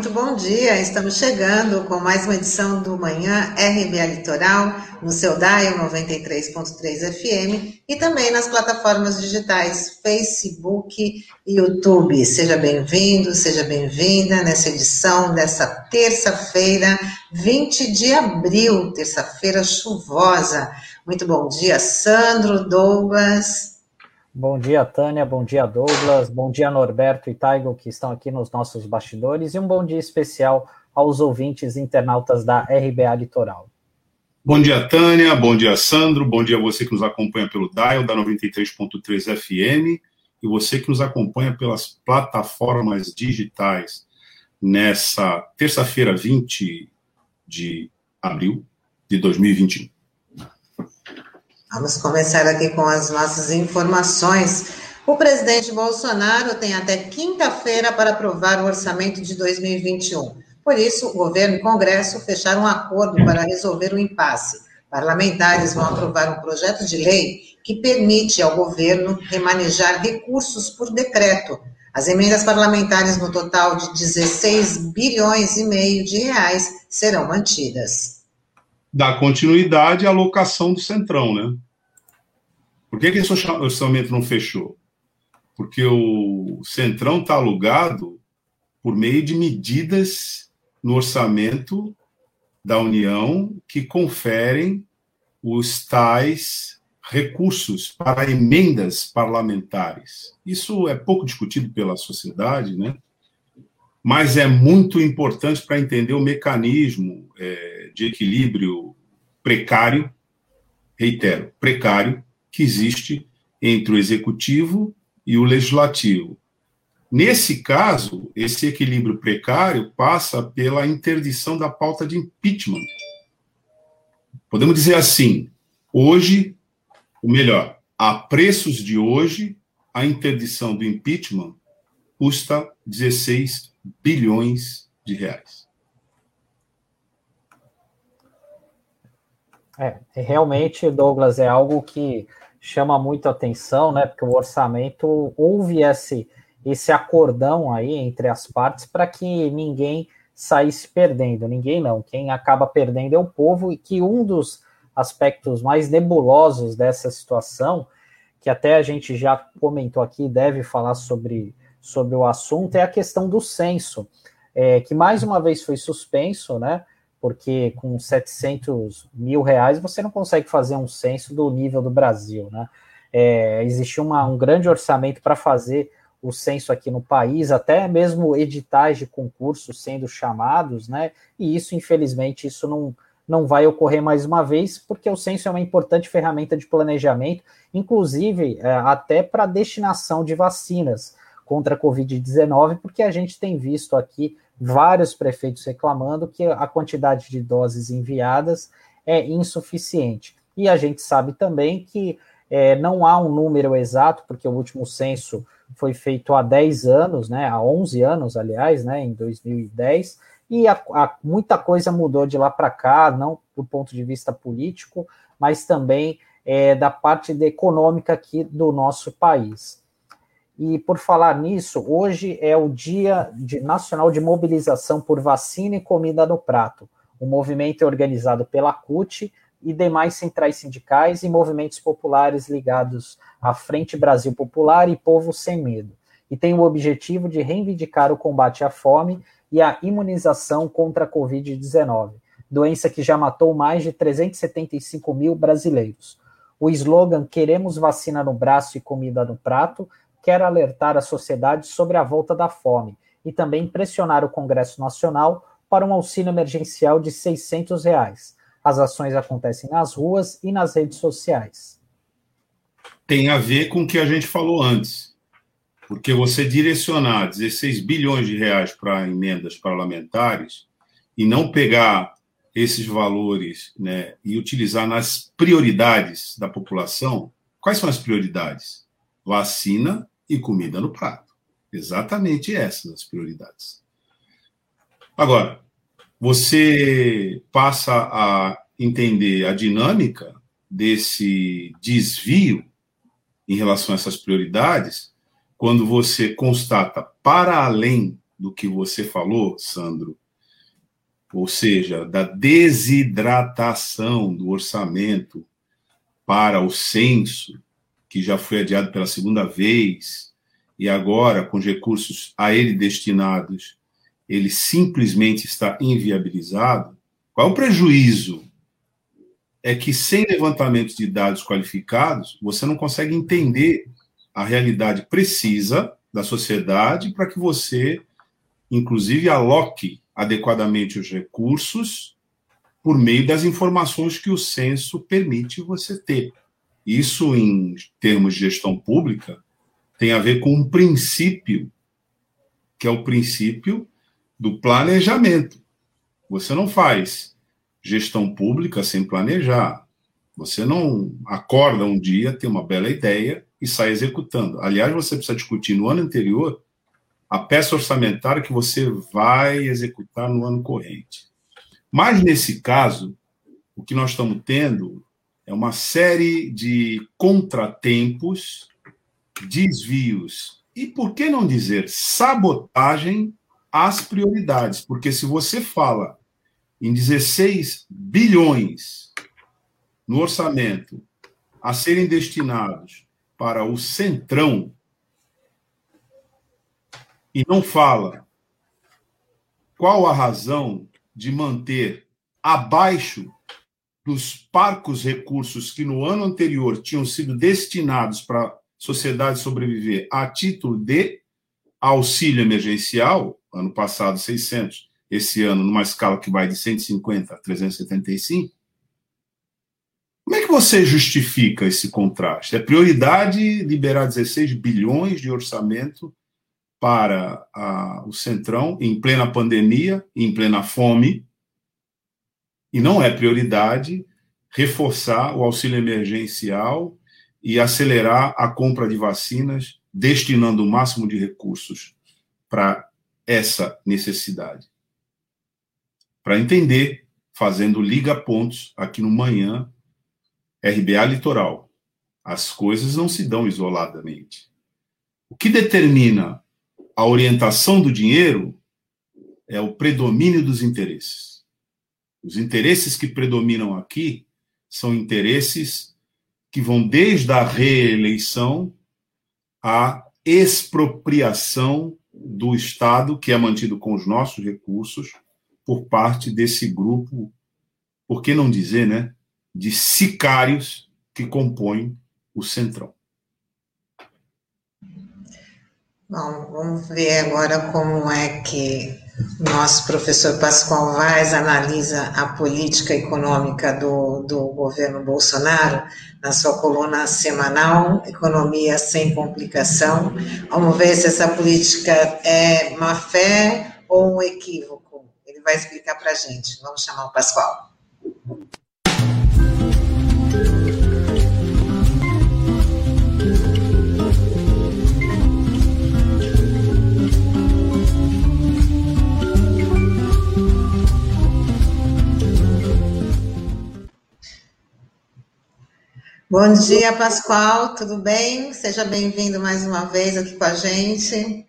muito bom dia. Estamos chegando com mais uma edição do Manhã RBA Litoral, no seu DAIO 93.3 FM e também nas plataformas digitais Facebook e YouTube. Seja bem-vindo, seja bem-vinda nessa edição dessa terça-feira, 20 de abril, terça-feira chuvosa. Muito bom dia, Sandro, Douglas. Bom dia, Tânia. Bom dia, Douglas. Bom dia, Norberto e Taigo, que estão aqui nos nossos bastidores. E um bom dia especial aos ouvintes internautas da RBA Litoral. Bom dia, Tânia. Bom dia, Sandro. Bom dia a você que nos acompanha pelo Dial da 93.3 FM e você que nos acompanha pelas plataformas digitais nessa terça-feira, 20 de abril de 2021. Vamos começar aqui com as nossas informações. O presidente Bolsonaro tem até quinta-feira para aprovar o orçamento de 2021. Por isso, o governo e o Congresso fecharam um acordo para resolver o impasse. Parlamentares vão aprovar um projeto de lei que permite ao governo remanejar recursos por decreto. As emendas parlamentares no total de 16 bilhões e meio de reais serão mantidas dar continuidade à alocação do Centrão, né? Por que, que esse orçamento não fechou? Porque o Centrão está alugado por meio de medidas no orçamento da União que conferem os tais recursos para emendas parlamentares. Isso é pouco discutido pela sociedade, né? mas é muito importante para entender o mecanismo é, de equilíbrio precário, reitero, precário, que existe entre o executivo e o legislativo. Nesse caso, esse equilíbrio precário passa pela interdição da pauta de impeachment. Podemos dizer assim: hoje, o melhor, a preços de hoje, a interdição do impeachment custa 16 bilhões de reais. É, realmente, Douglas, é algo que chama muito atenção, né? Porque o orçamento houve esse, esse acordão aí entre as partes para que ninguém saísse perdendo. Ninguém não. Quem acaba perdendo é o povo, e que um dos aspectos mais nebulosos dessa situação, que até a gente já comentou aqui, deve falar sobre sobre o assunto é a questão do censo, é, que mais uma vez foi suspenso, né? Porque com 700 mil reais você não consegue fazer um censo do nível do Brasil, né? É, existe uma, um grande orçamento para fazer o censo aqui no país, até mesmo editais de concurso sendo chamados, né? E isso, infelizmente, isso não, não vai ocorrer mais uma vez, porque o censo é uma importante ferramenta de planejamento, inclusive é, até para destinação de vacinas contra a Covid-19, porque a gente tem visto aqui vários prefeitos reclamando que a quantidade de doses enviadas é insuficiente. E a gente sabe também que é, não há um número exato, porque o último censo foi feito há 10 anos, né, há 11 anos, aliás, né, em 2010, e a, a, muita coisa mudou de lá para cá, não do ponto de vista político, mas também é, da parte econômica aqui do nosso país. E por falar nisso, hoje é o Dia de, Nacional de Mobilização por Vacina e Comida no Prato. O movimento é organizado pela CUT e demais centrais sindicais e movimentos populares ligados à Frente Brasil Popular e Povo Sem Medo. E tem o objetivo de reivindicar o combate à fome e a imunização contra a Covid-19, doença que já matou mais de 375 mil brasileiros. O slogan Queremos vacina no braço e comida no prato quer alertar a sociedade sobre a volta da fome e também pressionar o Congresso Nacional para um auxílio emergencial de 600 reais. As ações acontecem nas ruas e nas redes sociais. Tem a ver com o que a gente falou antes. Porque você direcionar 16 bilhões de reais para emendas parlamentares e não pegar esses valores né, e utilizar nas prioridades da população, quais são as prioridades? Vacina, e comida no prato. Exatamente essas as prioridades. Agora, você passa a entender a dinâmica desse desvio em relação a essas prioridades quando você constata, para além do que você falou, Sandro, ou seja, da desidratação do orçamento para o censo, que já foi adiado pela segunda vez, e agora, com os recursos a ele destinados, ele simplesmente está inviabilizado, qual é o prejuízo? É que sem levantamento de dados qualificados, você não consegue entender a realidade precisa da sociedade para que você, inclusive, aloque adequadamente os recursos por meio das informações que o censo permite você ter. Isso, em termos de gestão pública, tem a ver com um princípio, que é o princípio do planejamento. Você não faz gestão pública sem planejar. Você não acorda um dia, tem uma bela ideia e sai executando. Aliás, você precisa discutir no ano anterior a peça orçamentária que você vai executar no ano corrente. Mas, nesse caso, o que nós estamos tendo é uma série de contratempos, desvios e, por que não dizer, sabotagem às prioridades. Porque se você fala em 16 bilhões no orçamento a serem destinados para o centrão e não fala qual a razão de manter abaixo dos parcos recursos que no ano anterior tinham sido destinados para a sociedade sobreviver a título de auxílio emergencial, ano passado 600, esse ano numa escala que vai de 150 a 375, como é que você justifica esse contraste? É prioridade liberar 16 bilhões de orçamento para a, o Centrão em plena pandemia, em plena fome, e não é prioridade reforçar o auxílio emergencial e acelerar a compra de vacinas, destinando o máximo de recursos para essa necessidade. Para entender, fazendo liga-pontos aqui no Manhã, RBA Litoral, as coisas não se dão isoladamente. O que determina a orientação do dinheiro é o predomínio dos interesses. Os interesses que predominam aqui são interesses que vão desde a reeleição à expropriação do Estado, que é mantido com os nossos recursos, por parte desse grupo, por que não dizer, né, de sicários que compõem o Centrão. Bom, vamos ver agora como é que nosso professor Pascoal Vaz analisa a política econômica do, do governo Bolsonaro na sua coluna semanal Economia Sem Complicação. Vamos ver se essa política é má fé ou um equívoco. Ele vai explicar para a gente. Vamos chamar o Pascoal. Bom dia, Pascoal, tudo bem? Seja bem-vindo mais uma vez aqui com a gente.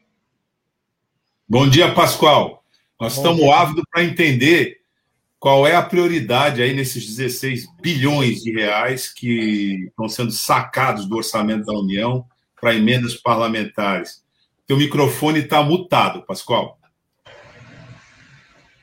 Bom dia, Pascoal. Nós Bom estamos ávidos para entender qual é a prioridade aí nesses 16 bilhões de reais que estão sendo sacados do orçamento da União para emendas parlamentares. Teu microfone está mutado, Pascoal.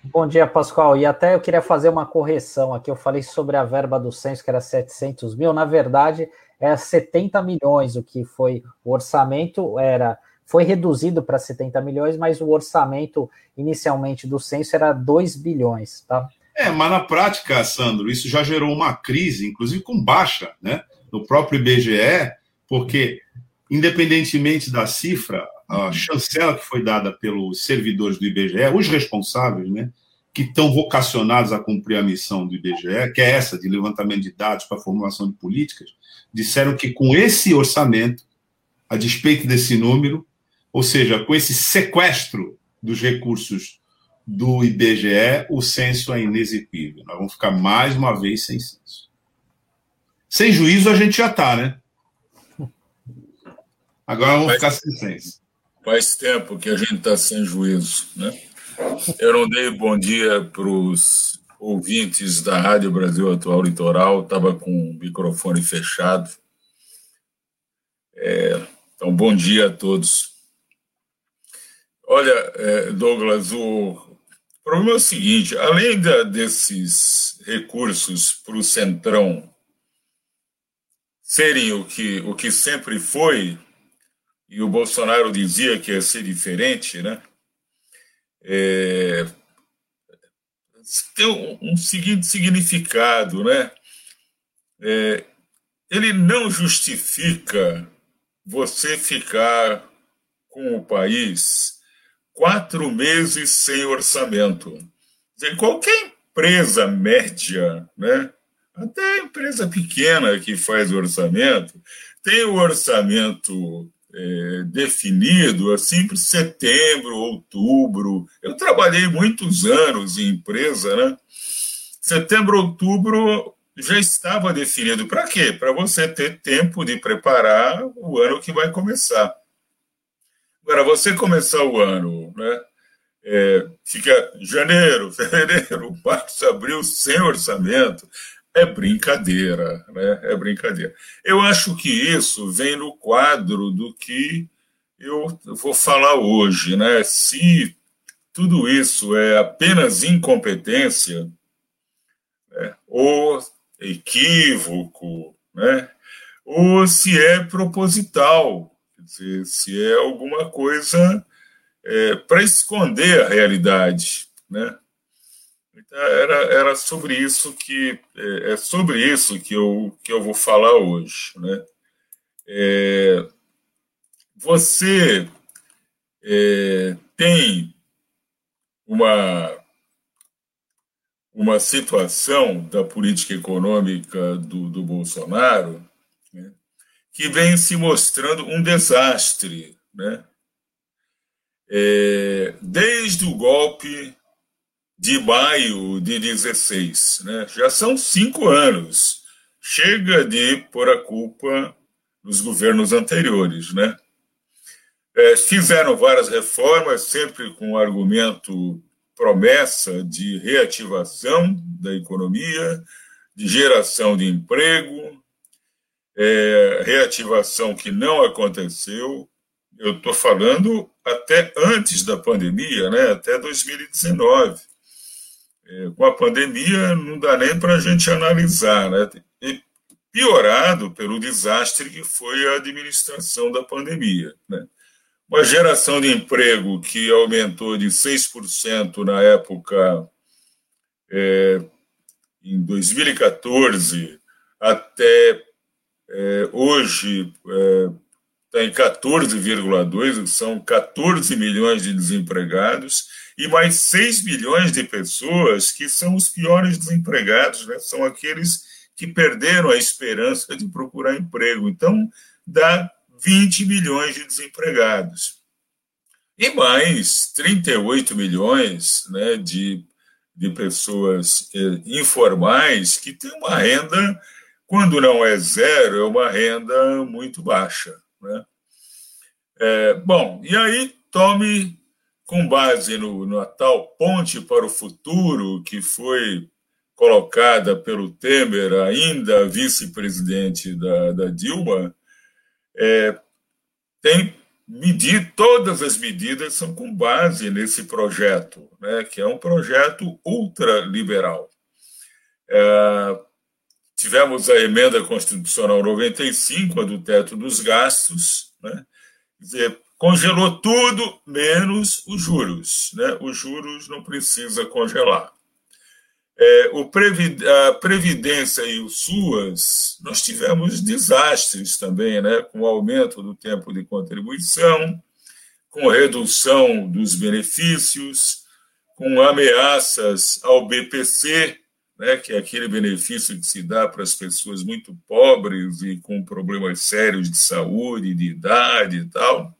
Bom dia, Pascoal. E até eu queria fazer uma correção aqui. Eu falei sobre a verba do censo, que era 700 mil. Na verdade, é 70 milhões o que foi o orçamento. era Foi reduzido para 70 milhões, mas o orçamento inicialmente do censo era 2 bilhões. Tá? É, mas na prática, Sandro, isso já gerou uma crise, inclusive com baixa, né? No próprio IBGE, porque, independentemente da cifra, a chancela que foi dada pelos servidores do IBGE, os responsáveis, né, que estão vocacionados a cumprir a missão do IBGE, que é essa de levantamento de dados para a formulação de políticas, disseram que com esse orçamento, a despeito desse número, ou seja, com esse sequestro dos recursos do IBGE, o censo é inexequível. Nós vamos ficar mais uma vez sem censo. Sem juízo a gente já está, né? Agora vamos ficar sem censo. Faz tempo que a gente está sem juízo, né? Eu não dei bom dia para os ouvintes da Rádio Brasil Atual Litoral, estava com o microfone fechado. É, então, bom dia a todos. Olha, é, Douglas, o problema é o seguinte: além da, desses recursos para o Centrão serem o que, o que sempre foi, e o Bolsonaro dizia que ia ser diferente, né? É, tem um, um seguinte significado, né? É, ele não justifica você ficar com o país quatro meses sem orçamento. Dizer, qualquer empresa média, né? até a empresa pequena que faz orçamento, tem o orçamento é, definido assim para setembro, outubro. Eu trabalhei muitos anos em empresa, né? Setembro, outubro já estava definido. Para quê? Para você ter tempo de preparar o ano que vai começar. Agora, você começar o ano, né? É, fica janeiro, fevereiro, março, abril sem orçamento é brincadeira, né? É brincadeira. Eu acho que isso vem no quadro do que eu vou falar hoje, né? Se tudo isso é apenas incompetência, né? ou equívoco, né? ou se é proposital, dizer, se é alguma coisa é, para esconder a realidade, né? Era, era sobre isso que é, é, sobre isso que eu, que eu vou falar hoje, né? É, você é, tem uma uma situação da política econômica do, do Bolsonaro né, que vem se mostrando um desastre, né? É, desde o golpe de maio de 16. Né? Já são cinco anos. Chega de pôr a culpa nos governos anteriores. Né? É, fizeram várias reformas, sempre com o argumento promessa de reativação da economia, de geração de emprego, é, reativação que não aconteceu. Eu estou falando até antes da pandemia, né, até 2019 é, com a pandemia não dá nem para a gente analisar, né? E piorado pelo desastre que foi a administração da pandemia, né? Uma geração de emprego que aumentou de 6% na época, é, em 2014, até é, hoje está é, em 14,2%, são 14 milhões de desempregados e mais 6 milhões de pessoas que são os piores desempregados, né? são aqueles que perderam a esperança de procurar emprego. Então, dá 20 milhões de desempregados. E mais 38 milhões né, de, de pessoas eh, informais que têm uma renda, quando não é zero, é uma renda muito baixa. Né? É, bom, e aí tome com base no, na tal ponte para o futuro que foi colocada pelo Temer, ainda vice-presidente da, da, Dilma, é, tem medir todas as medidas são com base nesse projeto, né, que é um projeto ultraliberal. É, tivemos a emenda constitucional 95, a do teto dos gastos, né, dizer, congelou tudo menos os juros. Né? Os juros não precisa congelar. É, o Previd a Previdência e o SUAS, nós tivemos desastres também, né? com o aumento do tempo de contribuição, com redução dos benefícios, com ameaças ao BPC, né, que é aquele benefício que se dá para as pessoas muito pobres e com problemas sérios de saúde, de idade e tal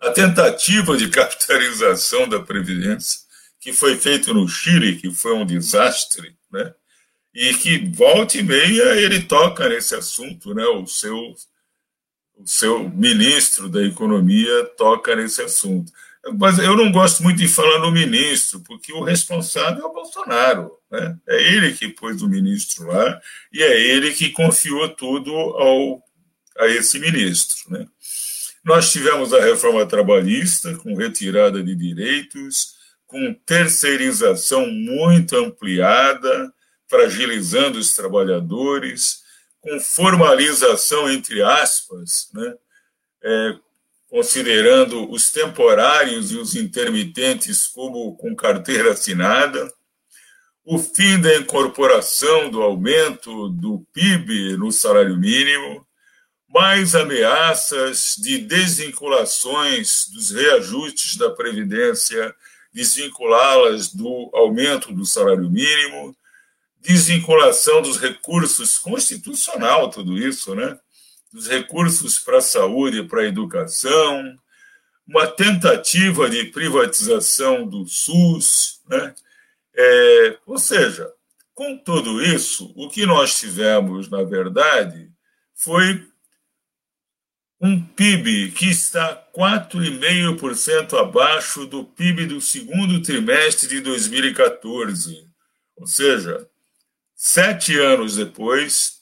a tentativa de capitalização da Previdência, que foi feita no Chile, que foi um desastre, né? e que volta e meia ele toca nesse assunto, né? o seu o seu ministro da Economia toca nesse assunto. Mas eu não gosto muito de falar no ministro, porque o responsável é o Bolsonaro. Né? É ele que pôs o ministro lá e é ele que confiou tudo ao, a esse ministro. Né? Nós tivemos a reforma trabalhista, com retirada de direitos, com terceirização muito ampliada, fragilizando os trabalhadores, com formalização, entre aspas, né? É, considerando os temporários e os intermitentes como com carteira assinada, o fim da incorporação do aumento do PIB no salário mínimo, mais ameaças de desvinculações dos reajustes da Previdência, desvinculá-las do aumento do salário mínimo, desvinculação dos recursos constitucional, tudo isso, né? Dos recursos para a saúde para a educação, uma tentativa de privatização do SUS, né? É, ou seja, com tudo isso, o que nós tivemos, na verdade, foi um PIB que está 4,5% abaixo do PIB do segundo trimestre de 2014. Ou seja, sete anos depois,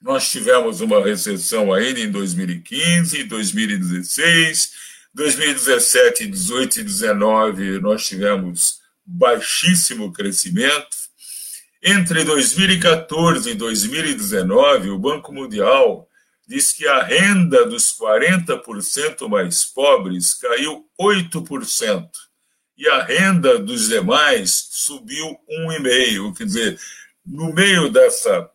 nós tivemos uma recessão ainda em 2015, 2016, 2017, 18 e 19 nós tivemos baixíssimo crescimento. Entre 2014 e 2019, o Banco Mundial diz que a renda dos 40% mais pobres caiu 8%, e a renda dos demais subiu 1,5%. Quer dizer, no meio dessa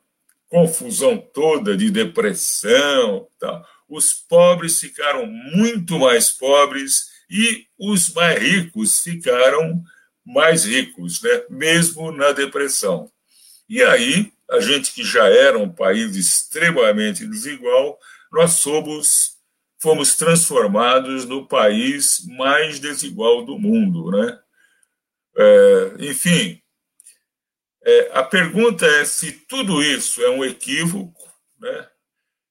confusão toda de depressão, tá, os pobres ficaram muito mais pobres e os mais ricos ficaram mais ricos, né, mesmo na depressão. E aí a gente que já era um país extremamente desigual, nós somos, fomos transformados no país mais desigual do mundo, né? É, enfim, é, a pergunta é se tudo isso é um equívoco, né?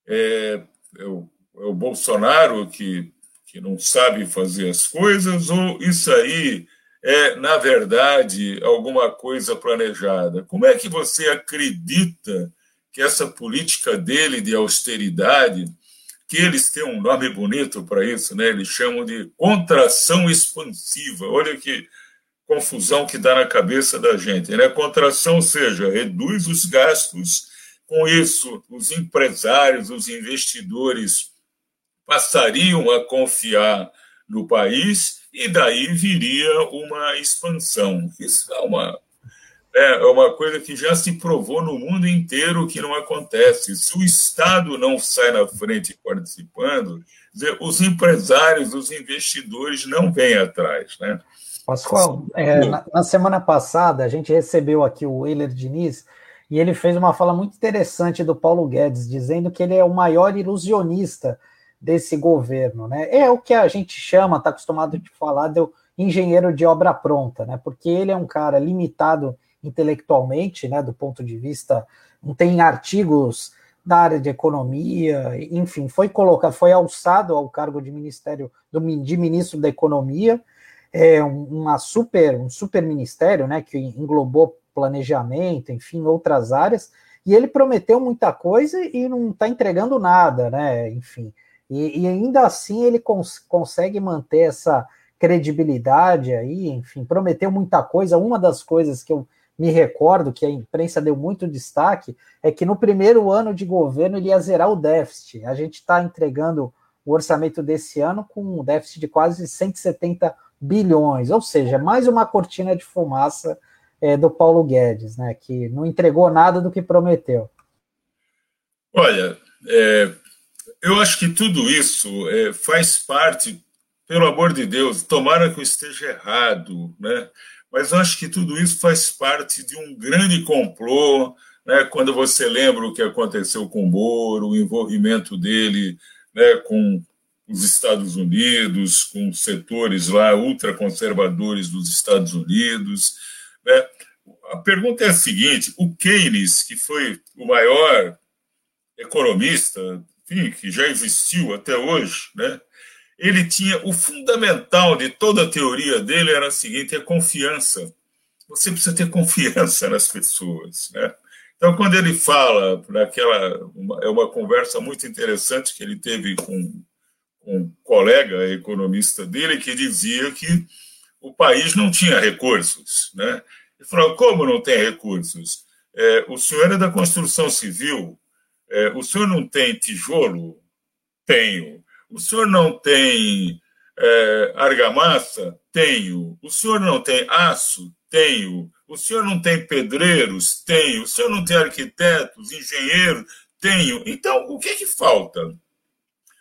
É, é, o, é o Bolsonaro que, que não sabe fazer as coisas ou isso aí é, na verdade, alguma coisa planejada. Como é que você acredita que essa política dele de austeridade, que eles têm um nome bonito para isso, né? eles chamam de contração expansiva. Olha que confusão que dá na cabeça da gente. Né? Contração, ou seja, reduz os gastos, com isso, os empresários, os investidores passariam a confiar no país e daí viria uma expansão. Isso é uma, é, é uma coisa que já se provou no mundo inteiro que não acontece. Se o Estado não sai na frente participando, os empresários, os investidores não vêm atrás. Né? Pascoal, é, na, na, semana passada a gente recebeu aqui o Euler Diniz e ele fez uma fala muito interessante do Paulo Guedes, dizendo que ele é o maior ilusionista desse governo, né? É o que a gente chama, está acostumado de falar, do engenheiro de obra pronta, né? Porque ele é um cara limitado intelectualmente, né? Do ponto de vista, não tem artigos da área de economia, enfim, foi colocado, foi alçado ao cargo de ministério do, de ministro da economia, é uma super, um super ministério, né? Que englobou planejamento, enfim, outras áreas. E ele prometeu muita coisa e não está entregando nada, né? Enfim, e, e ainda assim ele cons consegue manter essa credibilidade aí, enfim, prometeu muita coisa. Uma das coisas que eu me recordo que a imprensa deu muito destaque é que no primeiro ano de governo ele ia zerar o déficit. A gente está entregando o orçamento desse ano com um déficit de quase 170 bilhões, ou seja, mais uma cortina de fumaça é, do Paulo Guedes, né, que não entregou nada do que prometeu. Olha, é, eu acho que tudo isso é, faz parte, pelo amor de Deus, tomara que eu esteja errado, né? mas eu acho que tudo isso faz parte de um grande complô. Né? Quando você lembra o que aconteceu com o Moro, o envolvimento dele né, com os Estados Unidos, com setores lá ultraconservadores dos Estados Unidos. Né? A pergunta é a seguinte: o Keynes, que foi o maior economista enfim, que já existiu até hoje, né? ele tinha o fundamental de toda a teoria dele era o seguinte: é confiança. Você precisa ter confiança nas pessoas, né? Então, quando ele fala naquela uma, é uma conversa muito interessante que ele teve com, com um colega economista dele que dizia que o país não tinha recursos, né? Ele falou: como não tem recursos? É, o senhor é da construção civil, é, o senhor não tem tijolo? Tenho. O senhor não tem é, argamassa? Tenho. O senhor não tem aço? Tenho. O senhor não tem pedreiros? Tenho. O senhor não tem arquitetos, engenheiros? Tenho. Então, o que, que falta?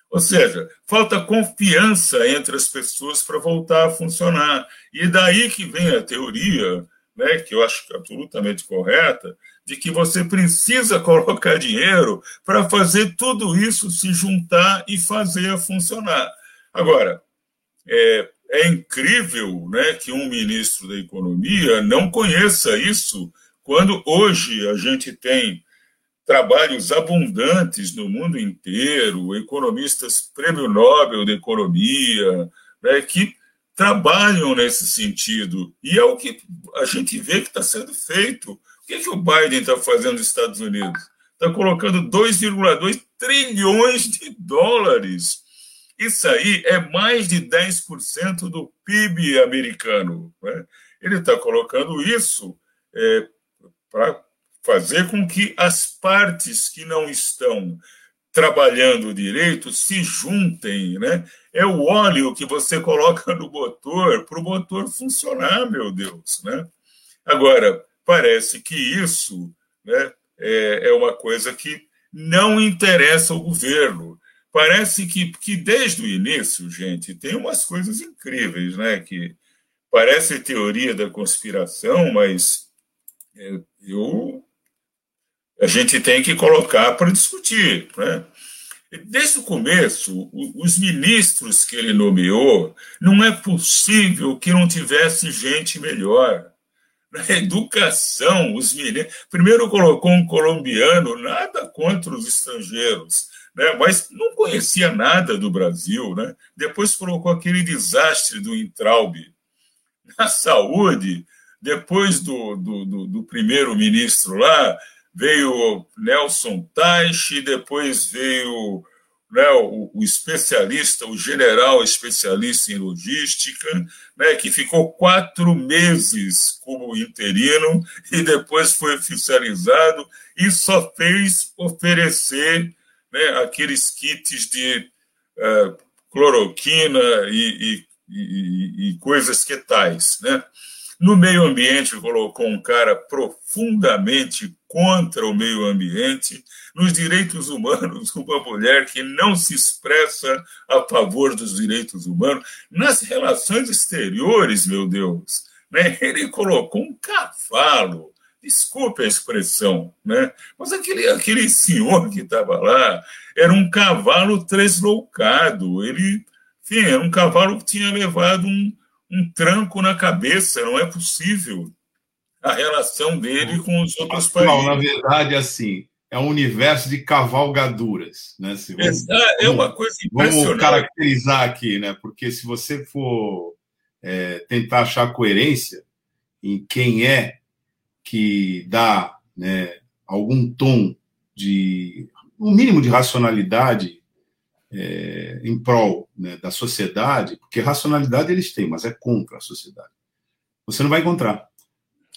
Ou seja, falta confiança entre as pessoas para voltar a funcionar. E daí que vem a teoria, né, que eu acho absolutamente correta, de que você precisa colocar dinheiro para fazer tudo isso se juntar e fazer funcionar. Agora, é, é incrível né, que um ministro da Economia não conheça isso, quando hoje a gente tem trabalhos abundantes no mundo inteiro, economistas prêmio Nobel de Economia, né, que trabalham nesse sentido. E é o que a gente vê que está sendo feito. O que, que o Biden está fazendo nos Estados Unidos? Está colocando 2,2 trilhões de dólares. Isso aí é mais de 10% do PIB americano. Né? Ele está colocando isso é, para fazer com que as partes que não estão trabalhando direito se juntem, né? É o óleo que você coloca no motor para o motor funcionar, meu Deus, né? Agora, parece que isso né, é, é uma coisa que não interessa ao governo. Parece que, que desde o início, gente, tem umas coisas incríveis, né? Que parece teoria da conspiração, mas é, eu a gente tem que colocar para discutir, né? Desde o começo, os ministros que ele nomeou, não é possível que não tivesse gente melhor na educação, os meninos. Primeiro colocou um colombiano, nada contra os estrangeiros, né? mas não conhecia nada do Brasil. Né? Depois colocou aquele desastre do Intraub. Na saúde, depois do, do, do, do primeiro-ministro lá, veio Nelson Teich, depois veio né, o, o, especialista, o general especialista em logística, né, que ficou quatro meses como interino e depois foi oficializado e só fez oferecer né, aqueles kits de uh, cloroquina e, e, e, e, coisas que tais. Né? No meio ambiente, colocou um cara profundamente contra o meio ambiente, nos direitos humanos, uma mulher que não se expressa a favor dos direitos humanos, nas relações exteriores, meu Deus. Né? Ele colocou um cavalo, desculpe a expressão, né? mas aquele, aquele senhor que estava lá era um cavalo tresloucado, ele, enfim, era um cavalo que tinha levado um, um tranco na cabeça, não é possível a relação dele com os outros países. Não, na verdade, assim, é um universo de cavalgaduras, né? Se vamos, é uma coisa impressionante. Vamos caracterizar aqui, né? Porque se você for é, tentar achar coerência em quem é que dá né, algum tom de um mínimo de racionalidade é, em prol né, da sociedade, porque racionalidade eles têm, mas é contra a sociedade. Você não vai encontrar.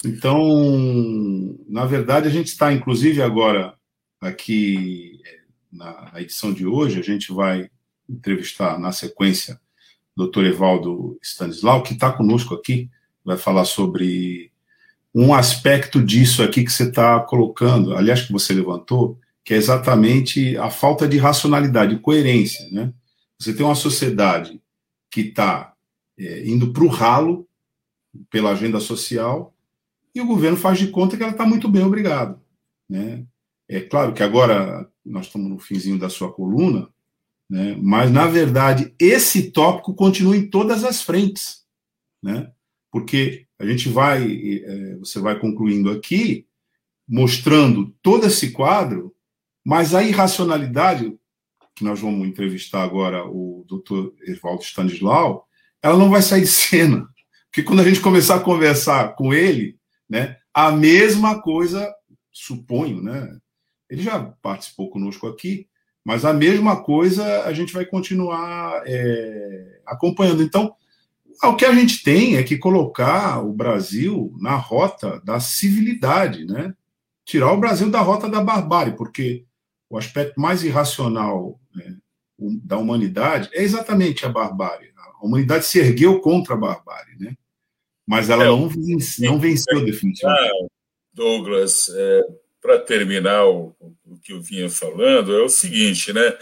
Então, na verdade, a gente está, inclusive, agora aqui na, edição de hoje, a gente vai entrevistar na sequência o doutor Evaldo Stanislau, que está conosco aqui, vai falar sobre um aspecto disso aqui que você está colocando, aliás, que você levantou, que é exatamente a falta de racionalidade, coerência. Né? Você tem uma sociedade que está é, indo para o ralo pela agenda social, e o governo faz de conta que ela está muito bem, obrigado. Né? É claro que agora nós estamos no finzinho da sua coluna, né? mas, na verdade, esse tópico continua em todas as frentes. Né? Porque a gente vai, é, você vai concluindo aqui, mostrando todo esse quadro, mas a irracionalidade, que nós vamos entrevistar agora o doutor Evaldo Stanislau, ela não vai sair de cena. Porque quando a gente começar a conversar com ele, né, a mesma coisa, suponho, né? Ele já participou conosco aqui, mas a mesma coisa a gente vai continuar é, acompanhando. Então, o que a gente tem é que colocar o Brasil na rota da civilidade, né? Tirar o Brasil da rota da barbárie, porque o aspecto mais irracional né, da humanidade é exatamente a barbárie. A humanidade se ergueu contra a barbárie, né? Mas ela é, não, venceu, não venceu definitivamente. Ah, Douglas, é, para terminar o, o, que eu vinha falando, é o seguinte, né?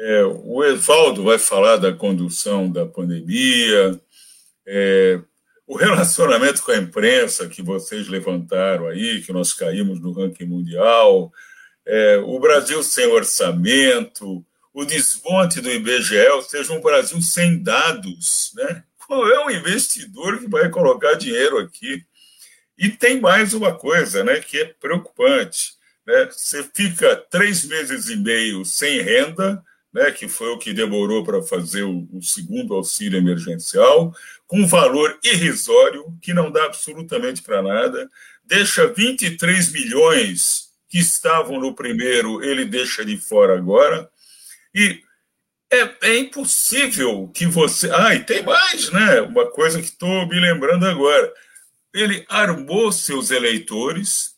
É, o Evaldo vai falar da condução da pandemia, é, o relacionamento com a imprensa que vocês levantaram aí, que nós caímos no ranking mundial, é, o Brasil sem orçamento, o desmonte do IBGE, ou seja, um Brasil sem dados, né? Qual é o investidor que vai colocar dinheiro aqui? E tem mais uma coisa, né, que é preocupante, né? Você fica três meses e meio sem renda, né, que foi o que demorou para fazer o, o segundo auxílio emergencial, com um valor irrisório que não dá absolutamente para nada, deixa 23 milhões que estavam no primeiro, ele deixa de fora agora. E é, é impossível que você. Ah, e tem mais, né? Uma coisa que estou me lembrando agora. Ele armou seus eleitores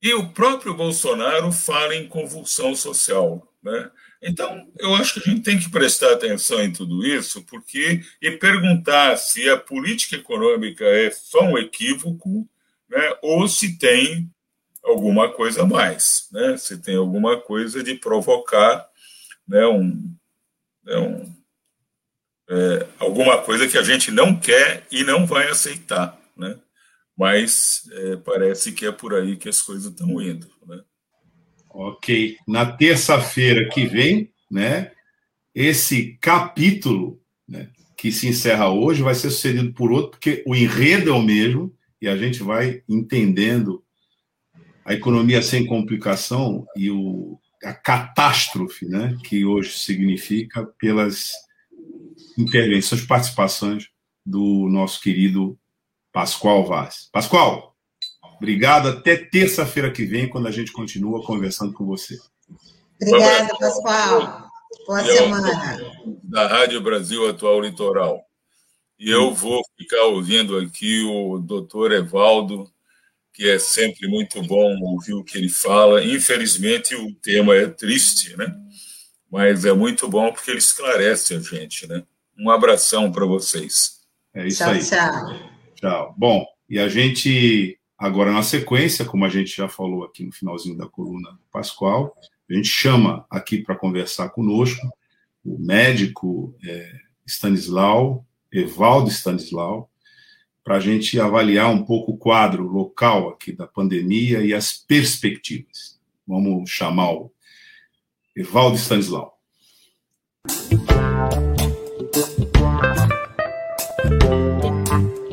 e o próprio Bolsonaro fala em convulsão social. Né? Então, eu acho que a gente tem que prestar atenção em tudo isso porque e perguntar se a política econômica é só um equívoco né, ou se tem alguma coisa a mais, né? Se tem alguma coisa de provocar, né, um, né, um é, alguma coisa que a gente não quer e não vai aceitar, né? Mas é, parece que é por aí que as coisas estão indo, né? Ok. Na terça-feira que vem, né? Esse capítulo, né, que se encerra hoje, vai ser sucedido por outro, porque o enredo é o mesmo e a gente vai entendendo a economia sem complicação e o, a catástrofe né, que hoje significa pelas intervenções, participações do nosso querido Pascoal Vaz. Pascoal, obrigado. Até terça-feira que vem, quando a gente continua conversando com você. Obrigada, Pascoal. Boa semana. Da Rádio Brasil Atual Litoral. E eu vou ficar ouvindo aqui o doutor Evaldo que é sempre muito bom ouvir o que ele fala. Infelizmente, o tema é triste, né? Mas é muito bom porque ele esclarece a gente, né? Um abração para vocês. É isso tchau, aí. Tchau. Tchau. Bom, e a gente, agora na sequência, como a gente já falou aqui no finalzinho da coluna Pascoal, a gente chama aqui para conversar conosco o médico é, Stanislau, Evaldo Stanislau, para a gente avaliar um pouco o quadro local aqui da pandemia e as perspectivas. Vamos chamar o Evaldo Stanislau.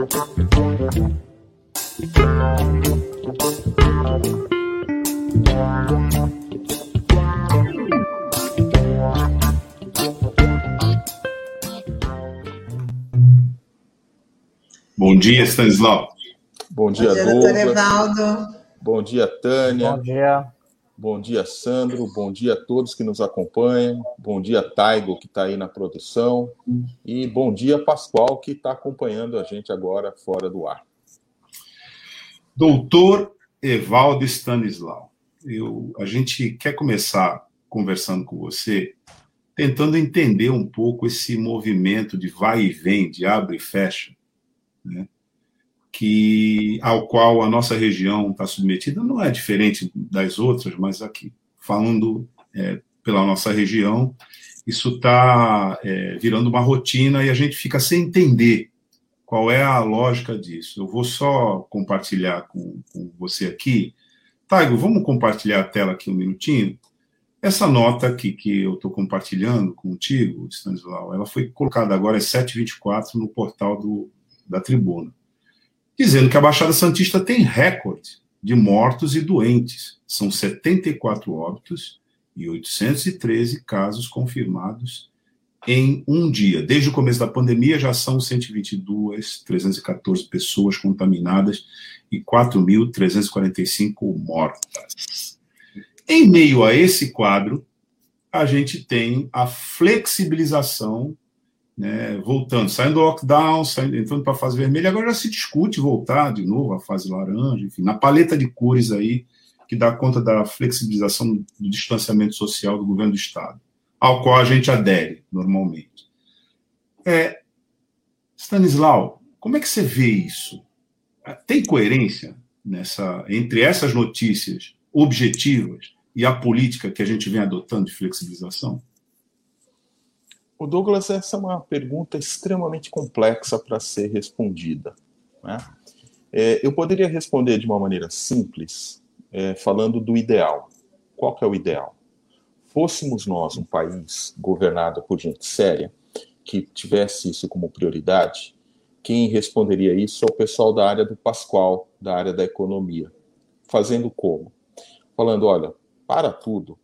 Bom dia, Stanislau. Bom dia, Bom dia Douglas. Bom dia, Tânia. Bom dia. Bom dia, Sandro. Bom dia a todos que nos acompanham. Bom dia, Taigo, que está aí na produção. E bom dia, Pascoal, que está acompanhando a gente agora fora do ar. Doutor Evaldo Stanislau, eu, a gente quer começar conversando com você, tentando entender um pouco esse movimento de vai e vem, de abre e fecha, né, que ao qual a nossa região está submetida não é diferente das outras, mas aqui falando é, pela nossa região, isso está é, virando uma rotina e a gente fica sem entender qual é a lógica disso. Eu vou só compartilhar com, com você aqui. Taigo, vamos compartilhar a tela aqui um minutinho? Essa nota aqui que eu estou compartilhando contigo, Stanislau, ela foi colocada agora às 7h24 no portal do, da tribuna, dizendo que a Baixada Santista tem recorde de mortos e doentes. São 74 óbitos e 813 casos confirmados em um dia. Desde o começo da pandemia já são 122, 314 pessoas contaminadas e 4.345 mortas. Em meio a esse quadro, a gente tem a flexibilização, né, voltando, saindo do lockdown, saindo, entrando para a fase vermelha, agora já se discute voltar de novo à fase laranja, enfim, na paleta de cores aí, que dá conta da flexibilização do distanciamento social do governo do Estado, ao qual a gente adere normalmente. É, Stanislau, como é que você vê isso? Tem coerência nessa entre essas notícias objetivas e a política que a gente vem adotando de flexibilização? O Douglas, essa é uma pergunta extremamente complexa para ser respondida. Né? É, eu poderia responder de uma maneira simples, é, falando do ideal. Qual que é o ideal? Fôssemos nós um país governado por gente séria, que tivesse isso como prioridade, quem responderia isso é o pessoal da área do Pascoal, da área da economia. Fazendo como? Falando, olha, para tudo,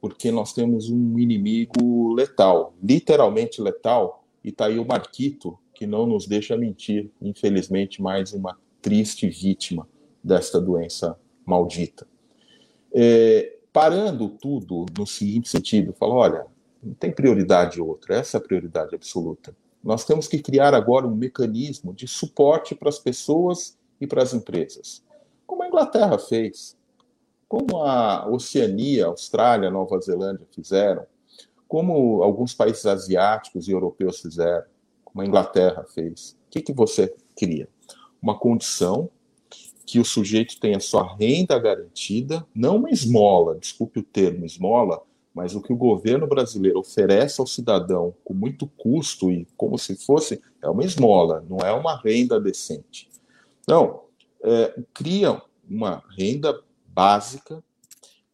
porque nós temos um inimigo letal, literalmente letal, e está aí o Marquito, que não nos deixa mentir, infelizmente, mais uma triste vítima desta doença maldita. É, parando tudo no seguinte sentido, fala, olha, não tem prioridade outra, essa é a prioridade absoluta. Nós temos que criar agora um mecanismo de suporte para as pessoas e para as empresas, como a Inglaterra fez como a Oceania, Austrália, Nova Zelândia fizeram, como alguns países asiáticos e europeus fizeram, como a Inglaterra fez. O que, que você cria? Uma condição que o sujeito tenha sua renda garantida, não uma esmola, desculpe o termo esmola, mas o que o governo brasileiro oferece ao cidadão com muito custo e como se fosse é uma esmola, não é uma renda decente. Não, é, cria uma renda básica,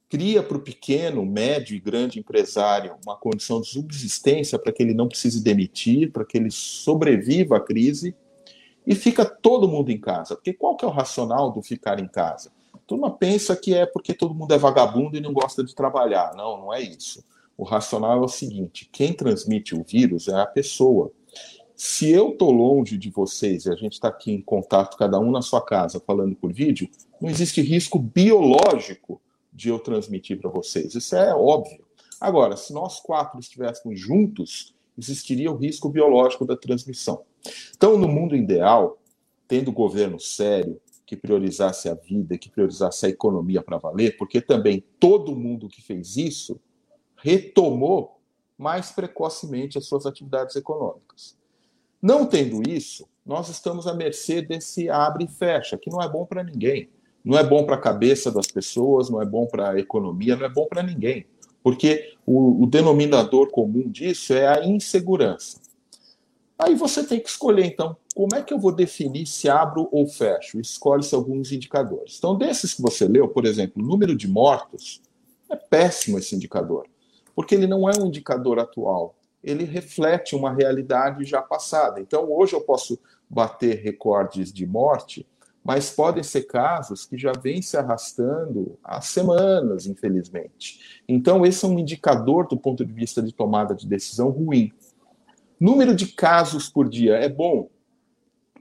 cria para o pequeno, médio e grande empresário uma condição de subsistência para que ele não precise demitir, para que ele sobreviva à crise, e fica todo mundo em casa. Porque qual que é o racional do ficar em casa? Turma pensa que é porque todo mundo é vagabundo e não gosta de trabalhar. Não, não é isso. O racional é o seguinte: quem transmite o vírus é a pessoa. Se eu estou longe de vocês e a gente está aqui em contato, cada um na sua casa, falando por vídeo, não existe risco biológico de eu transmitir para vocês. Isso é óbvio. Agora, se nós quatro estivéssemos juntos, existiria o risco biológico da transmissão. Então, no mundo ideal, tendo governo sério, que priorizasse a vida, que priorizasse a economia para valer, porque também todo mundo que fez isso retomou mais precocemente as suas atividades econômicas. Não tendo isso, nós estamos à mercê desse abre e fecha, que não é bom para ninguém. Não é bom para a cabeça das pessoas, não é bom para a economia, não é bom para ninguém. Porque o, o denominador comum disso é a insegurança. Aí você tem que escolher, então, como é que eu vou definir se abro ou fecho? Escolhe-se alguns indicadores. Então, desses que você leu, por exemplo, o número de mortos, é péssimo esse indicador, porque ele não é um indicador atual ele reflete uma realidade já passada. Então, hoje eu posso bater recordes de morte, mas podem ser casos que já vêm se arrastando há semanas, infelizmente. Então, esse é um indicador do ponto de vista de tomada de decisão ruim. Número de casos por dia é bom,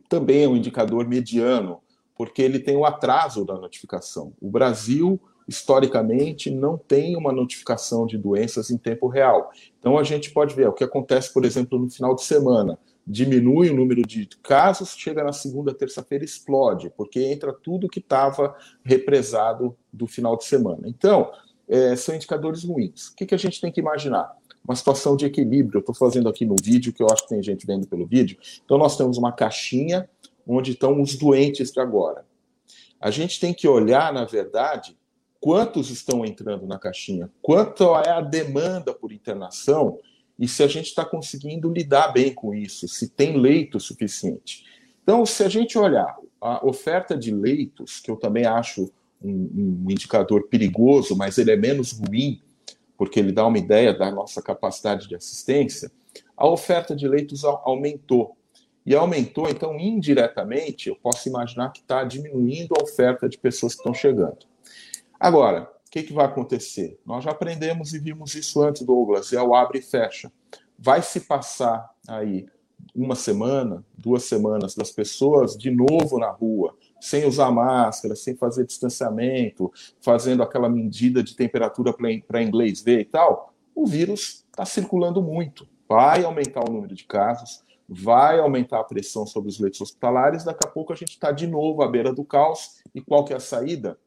também é um indicador mediano, porque ele tem o atraso da notificação. O Brasil historicamente, não tem uma notificação de doenças em tempo real. Então, a gente pode ver o que acontece, por exemplo, no final de semana. Diminui o número de casos, chega na segunda, terça-feira, explode, porque entra tudo que estava represado do final de semana. Então, é, são indicadores ruins. O que, que a gente tem que imaginar? Uma situação de equilíbrio. Eu estou fazendo aqui no vídeo, que eu acho que tem gente vendo pelo vídeo. Então, nós temos uma caixinha onde estão os doentes de agora. A gente tem que olhar, na verdade, quantos estão entrando na caixinha, quanto é a demanda por internação e se a gente está conseguindo lidar bem com isso, se tem leito suficiente. Então, se a gente olhar a oferta de leitos, que eu também acho um, um indicador perigoso, mas ele é menos ruim, porque ele dá uma ideia da nossa capacidade de assistência, a oferta de leitos aumentou. E aumentou, então, indiretamente, eu posso imaginar que está diminuindo a oferta de pessoas que estão chegando. Agora, que, que vai acontecer? Nós já aprendemos e vimos isso antes, Douglas, é o abre e fecha. Vai se passar aí uma semana, duas semanas das pessoas de novo na rua, sem usar máscara, sem fazer distanciamento, fazendo aquela medida de temperatura para inglês ver e tal, o vírus está circulando muito. Vai aumentar o número de casos, vai aumentar a pressão sobre os leitos hospitalares, daqui a pouco a gente está de novo à beira do caos. E qual que é a saída?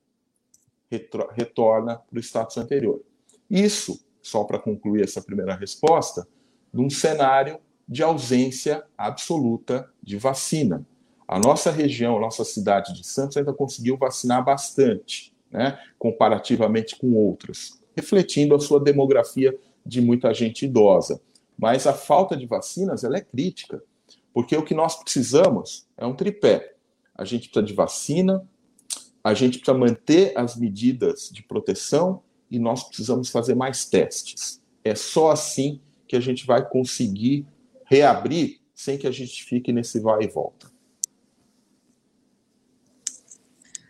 Retorna para o status anterior. Isso, só para concluir essa primeira resposta, num cenário de ausência absoluta de vacina. A nossa região, a nossa cidade de Santos ainda conseguiu vacinar bastante, né, comparativamente com outras, refletindo a sua demografia de muita gente idosa. Mas a falta de vacinas ela é crítica, porque o que nós precisamos é um tripé. A gente precisa de vacina, a gente precisa manter as medidas de proteção e nós precisamos fazer mais testes. É só assim que a gente vai conseguir reabrir sem que a gente fique nesse vai e volta.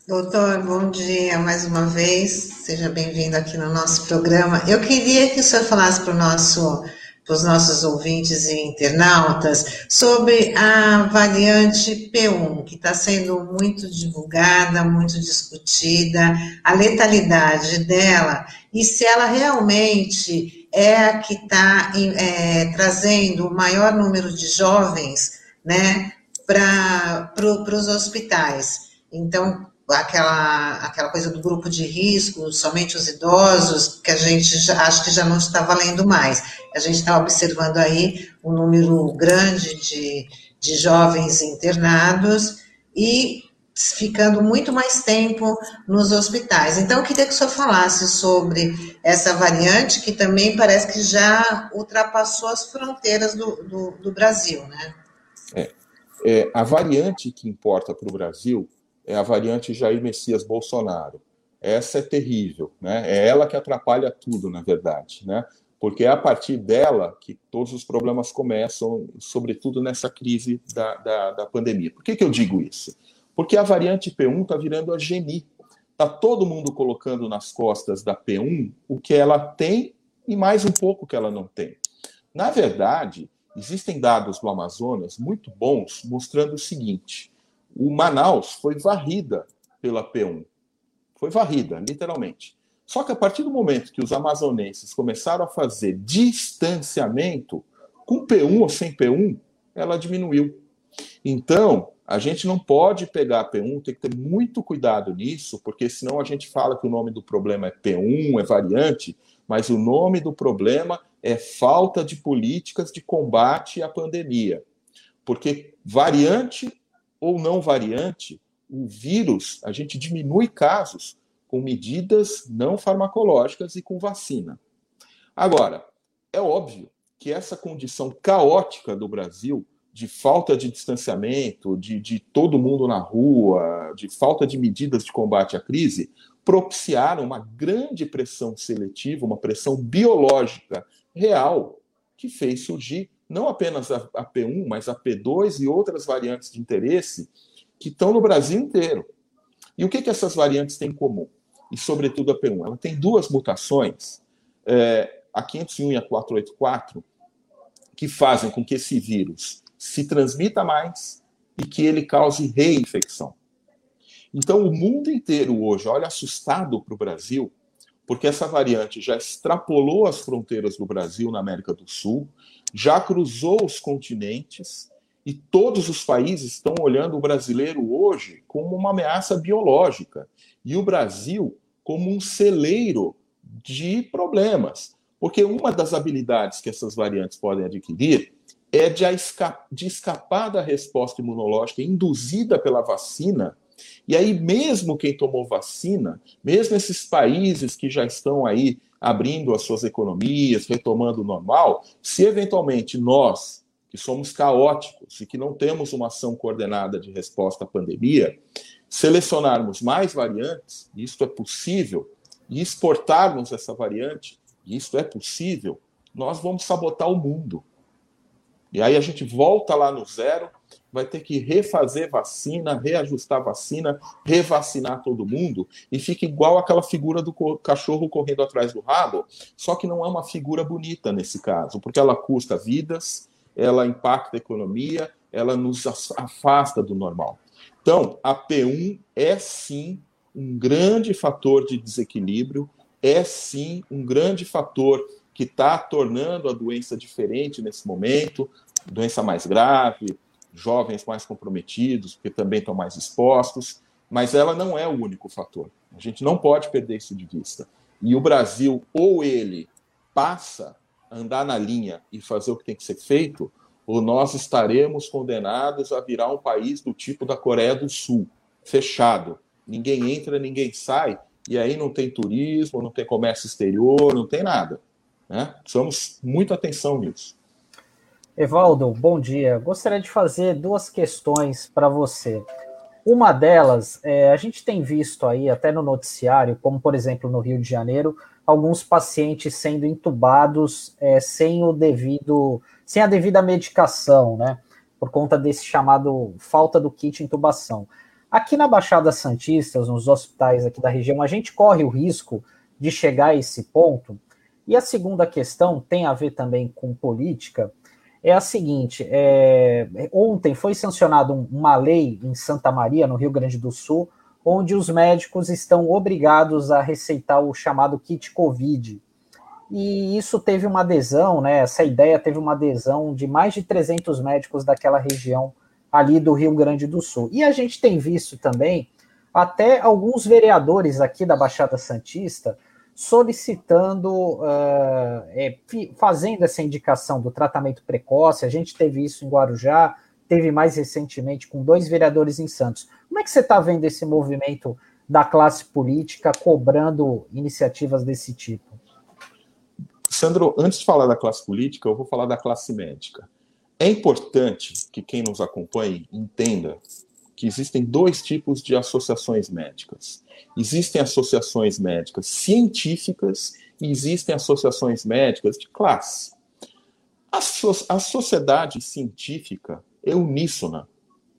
Doutor, bom dia mais uma vez. Seja bem-vindo aqui no nosso programa. Eu queria que o senhor falasse para o nosso para os nossos ouvintes e internautas sobre a variante P1, que está sendo muito divulgada, muito discutida, a letalidade dela e se ela realmente é a que está é, trazendo o maior número de jovens né, para pro, os hospitais. Então, aquela, aquela coisa do grupo de risco, somente os idosos, que a gente já, acho que já não está valendo mais. A gente está observando aí um número grande de, de jovens internados e ficando muito mais tempo nos hospitais. Então, eu queria que o senhor falasse sobre essa variante, que também parece que já ultrapassou as fronteiras do, do, do Brasil, né? É, é, a variante que importa para o Brasil é a variante Jair Messias Bolsonaro. Essa é terrível, né? É ela que atrapalha tudo, na verdade, né? Porque é a partir dela que todos os problemas começam, sobretudo nessa crise da, da, da pandemia. Por que, que eu digo isso? Porque a variante P1 está virando a Geni. Está todo mundo colocando nas costas da P1 o que ela tem e mais um pouco que ela não tem. Na verdade, existem dados do Amazonas muito bons mostrando o seguinte: o Manaus foi varrida pela P1. Foi varrida, literalmente. Só que a partir do momento que os amazonenses começaram a fazer distanciamento, com P1 ou sem P1, ela diminuiu. Então, a gente não pode pegar a P1, tem que ter muito cuidado nisso, porque senão a gente fala que o nome do problema é P1, é variante, mas o nome do problema é falta de políticas de combate à pandemia. Porque variante ou não variante, o vírus, a gente diminui casos com medidas não farmacológicas e com vacina. Agora, é óbvio que essa condição caótica do Brasil, de falta de distanciamento, de, de todo mundo na rua, de falta de medidas de combate à crise, propiciaram uma grande pressão seletiva, uma pressão biológica real, que fez surgir não apenas a, a P1, mas a P2 e outras variantes de interesse que estão no Brasil inteiro. E o que, que essas variantes têm em comum? E, sobretudo, a P1. Ela tem duas mutações, é, a 501 e a 484, que fazem com que esse vírus se transmita mais e que ele cause reinfecção. Então, o mundo inteiro hoje olha assustado para o Brasil, porque essa variante já extrapolou as fronteiras do Brasil na América do Sul, já cruzou os continentes e todos os países estão olhando o brasileiro hoje como uma ameaça biológica e o Brasil como um celeiro de problemas. Porque uma das habilidades que essas variantes podem adquirir é de, escapar da resposta imunológica induzida pela vacina. E aí, mesmo quem tomou vacina, mesmo esses países que já estão aí abrindo as suas economias, retomando o normal, se eventualmente nós, que somos caóticos e que não temos uma ação coordenada de resposta à pandemia, selecionarmos mais variantes, isto é possível, e exportarmos essa variante, isto é possível, nós vamos sabotar o mundo. E aí a gente volta lá no zero, vai ter que refazer vacina, reajustar vacina, revacinar todo mundo, e fica igual aquela figura do cachorro correndo atrás do rabo, só que não é uma figura bonita nesse caso, porque ela custa vidas, ela impacta a economia, ela nos afasta do normal. Então, a P1 é sim um grande fator de desequilíbrio, é sim um grande fator que está tornando a doença diferente nesse momento, doença mais grave, jovens mais comprometidos, porque também estão mais expostos, mas ela não é o único fator. A gente não pode perder isso de vista. E o Brasil, ou ele passa a andar na linha e fazer o que tem que ser feito, ou nós estaremos condenados a virar um país do tipo da Coreia do Sul, fechado. Ninguém entra, ninguém sai, e aí não tem turismo, não tem comércio exterior, não tem nada. Né? Precisamos muita atenção nisso. Evaldo, bom dia. Gostaria de fazer duas questões para você. Uma delas, é, a gente tem visto aí, até no noticiário, como por exemplo no Rio de Janeiro, alguns pacientes sendo entubados é, sem o devido, sem a devida medicação, né? Por conta desse chamado falta do kit intubação. Aqui na Baixada Santista, nos hospitais aqui da região, a gente corre o risco de chegar a esse ponto. E a segunda questão tem a ver também com política é a seguinte: é, ontem foi sancionada uma lei em Santa Maria, no Rio Grande do Sul, onde os médicos estão obrigados a receitar o chamado kit Covid. E isso teve uma adesão, né? Essa ideia teve uma adesão de mais de 300 médicos daquela região ali do Rio Grande do Sul. E a gente tem visto também até alguns vereadores aqui da Baixada Santista solicitando, uh, é, fazendo essa indicação do tratamento precoce. A gente teve isso em Guarujá, teve mais recentemente com dois vereadores em Santos. Como é que você está vendo esse movimento da classe política cobrando iniciativas desse tipo? Sandro, antes de falar da classe política, eu vou falar da classe médica. É importante que quem nos acompanhe entenda que existem dois tipos de associações médicas. Existem associações médicas científicas e existem associações médicas de classe. A, so a sociedade científica é uníssona,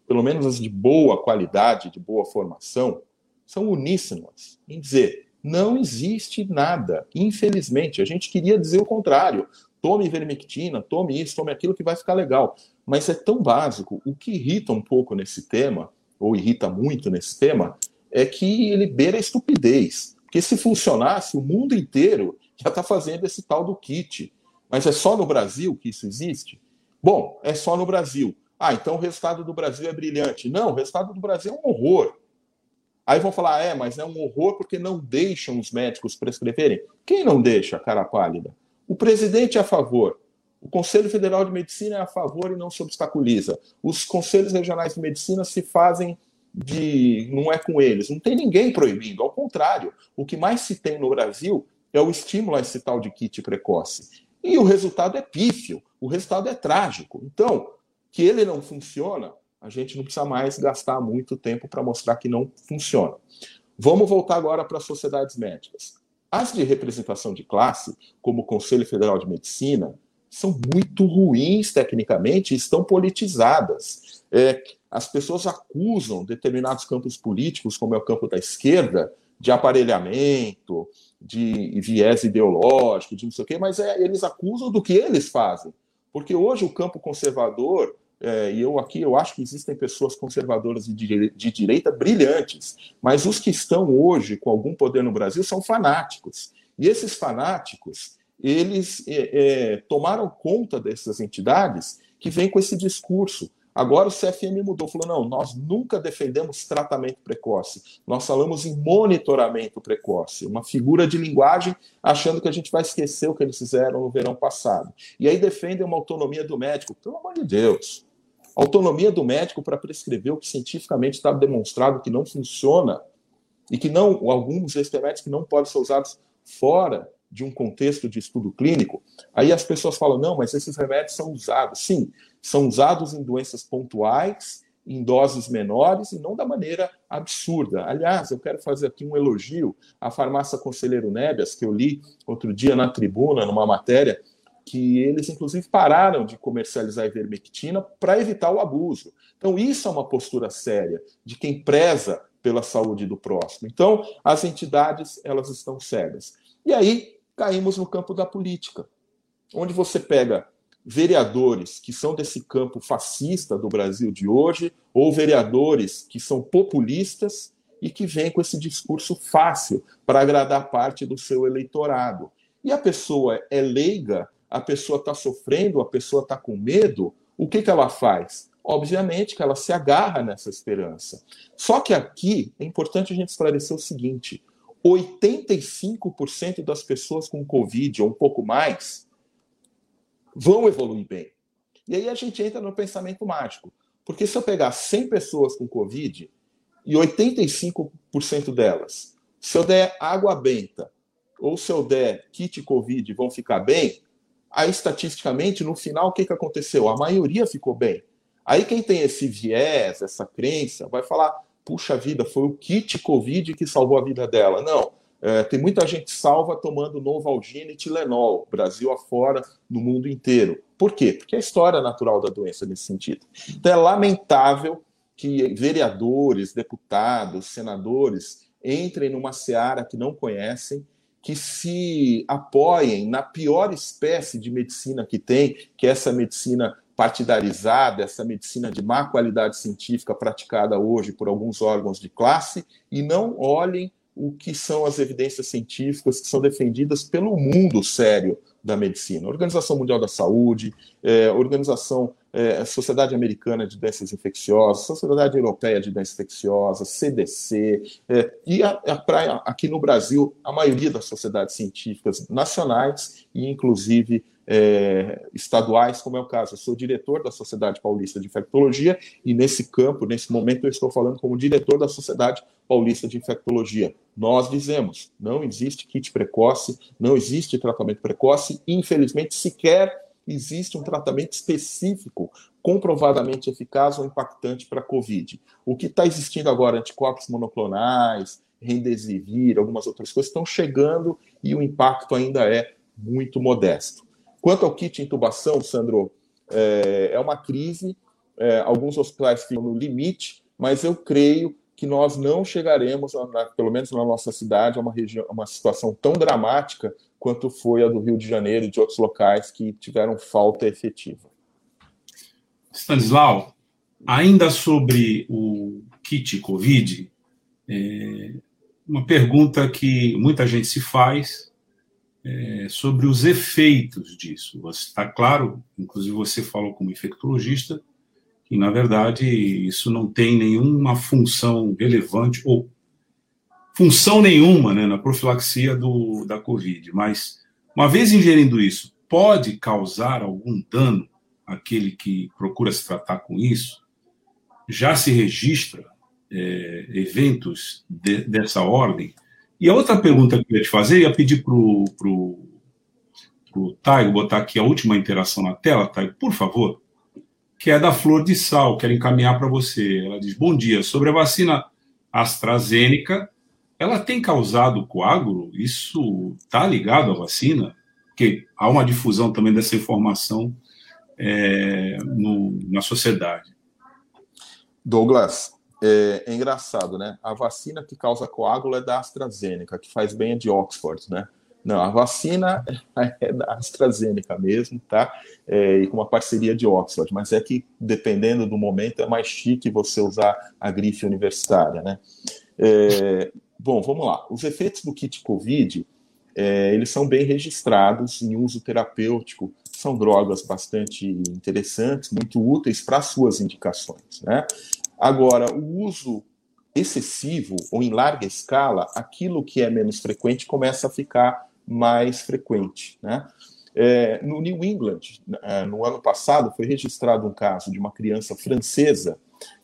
pelo menos as de boa qualidade, de boa formação, são uníssonas em dizer não existe nada. Infelizmente, a gente queria dizer o contrário. Tome vermectina, tome isso, tome aquilo que vai ficar legal. Mas é tão básico. O que irrita um pouco nesse tema, ou irrita muito nesse tema, é que ele beira a estupidez. Porque se funcionasse, o mundo inteiro já está fazendo esse tal do kit. Mas é só no Brasil que isso existe? Bom, é só no Brasil. Ah, então o resultado do Brasil é brilhante. Não, o resultado do Brasil é um horror. Aí vão falar, é, mas é um horror porque não deixam os médicos prescreverem. Quem não deixa, cara pálida? O presidente é a favor. O Conselho Federal de Medicina é a favor e não se obstaculiza. Os conselhos regionais de medicina se fazem de não é com eles. Não tem ninguém proibindo, ao contrário. O que mais se tem no Brasil é o estímulo a esse tal de kit precoce. E o resultado é pífio, o resultado é trágico. Então, que ele não funciona, a gente não precisa mais gastar muito tempo para mostrar que não funciona. Vamos voltar agora para as sociedades médicas. As de representação de classe, como o Conselho Federal de Medicina, são muito ruins tecnicamente estão politizadas. É, as pessoas acusam determinados campos políticos, como é o campo da esquerda, de aparelhamento, de viés ideológico, de não sei o quê, mas é, eles acusam do que eles fazem. Porque hoje o campo conservador, é, e eu aqui eu acho que existem pessoas conservadoras de, de direita brilhantes, mas os que estão hoje com algum poder no Brasil são fanáticos. E esses fanáticos, eles é, é, tomaram conta dessas entidades que vêm com esse discurso Agora o CFM mudou, falou: não, nós nunca defendemos tratamento precoce, nós falamos em monitoramento precoce, uma figura de linguagem achando que a gente vai esquecer o que eles fizeram no verão passado. E aí defendem uma autonomia do médico, pelo amor de Deus. Autonomia do médico para prescrever o que cientificamente está demonstrado que não funciona e que não, alguns remédios que não podem ser usados fora de um contexto de estudo clínico, aí as pessoas falam: não, mas esses remédios são usados. Sim, são usados em doenças pontuais, em doses menores e não da maneira absurda. Aliás, eu quero fazer aqui um elogio à farmácia Conselheiro Nébias, que eu li outro dia na tribuna, numa matéria, que eles, inclusive, pararam de comercializar ivermectina para evitar o abuso. Então, isso é uma postura séria de quem preza pela saúde do próximo. Então, as entidades, elas estão cegas. E aí, caímos no campo da política, onde você pega vereadores que são desse campo fascista do Brasil de hoje, ou vereadores que são populistas e que vêm com esse discurso fácil para agradar parte do seu eleitorado. E a pessoa é leiga, a pessoa está sofrendo, a pessoa está com medo, o que, que ela faz? Obviamente que ela se agarra nessa esperança. Só que aqui é importante a gente esclarecer o seguinte: 85% das pessoas com Covid, ou um pouco mais, vão evoluir bem. E aí a gente entra no pensamento mágico. Porque se eu pegar 100 pessoas com Covid e 85% delas, se eu der água benta ou se eu der kit Covid vão ficar bem, aí estatisticamente, no final, o que, que aconteceu? A maioria ficou bem. Aí quem tem esse viés, essa crença, vai falar: puxa vida, foi o kit Covid que salvou a vida dela. Não. É, tem muita gente salva tomando Novalgina e Tilenol, Brasil afora, no mundo inteiro. Por quê? Porque é a história natural da doença nesse sentido. Então é lamentável que vereadores, deputados, senadores entrem numa seara que não conhecem, que se apoiem na pior espécie de medicina que tem, que é essa medicina partidarizada, essa medicina de má qualidade científica praticada hoje por alguns órgãos de classe, e não olhem o que são as evidências científicas que são defendidas pelo mundo sério da medicina. Organização Mundial da Saúde, é, Organização é, Sociedade Americana de Doenças Infecciosas, Sociedade Europeia de Doenças Infecciosas, CDC, é, e a, a praia, aqui no Brasil, a maioria das sociedades científicas nacionais e, inclusive, é, estaduais, como é o caso. Eu sou diretor da Sociedade Paulista de Infectologia e nesse campo, nesse momento, eu estou falando como diretor da Sociedade Paulista de Infectologia. Nós dizemos, não existe kit precoce, não existe tratamento precoce, infelizmente, sequer existe um tratamento específico comprovadamente eficaz ou impactante para a COVID. O que está existindo agora, anticorpos monoclonais, Remdesivir, algumas outras coisas, estão chegando e o impacto ainda é muito modesto. Quanto ao kit intubação, Sandro, é, é uma crise, é, alguns hospitais ficam no limite, mas eu creio que nós não chegaremos, pelo menos na nossa cidade, a uma, região, uma situação tão dramática quanto foi a do Rio de Janeiro e de outros locais que tiveram falta efetiva. Stanislau, ainda sobre o kit Covid, é uma pergunta que muita gente se faz é, sobre os efeitos disso. Está claro, inclusive você falou como infectologista, que na verdade isso não tem nenhuma função relevante ou função nenhuma né, na profilaxia do, da Covid, mas uma vez ingerindo isso, pode causar algum dano àquele que procura se tratar com isso? Já se registra é, eventos de, dessa ordem? E a outra pergunta que eu ia te fazer, ia pedir para o pro, pro Taigo botar aqui a última interação na tela, Taigo, por favor, que é da Flor de Sal, quero encaminhar para você. Ela diz: Bom dia, sobre a vacina AstraZeneca, ela tem causado coágulo? Isso está ligado à vacina? Porque há uma difusão também dessa informação é, no, na sociedade. Douglas, é, é, engraçado, né? A vacina que causa coágulo é da AstraZeneca, que faz bem é de Oxford, né? Não, a vacina é da AstraZeneca mesmo, tá? É, e com uma parceria de Oxford, mas é que dependendo do momento é mais chique você usar a grife universitária, né? É, bom, vamos lá. Os efeitos do kit COVID, é, eles são bem registrados em uso terapêutico, são drogas bastante interessantes, muito úteis para suas indicações, né? Agora, o uso excessivo ou em larga escala, aquilo que é menos frequente começa a ficar mais frequente. Né? É, no New England, é, no ano passado, foi registrado um caso de uma criança francesa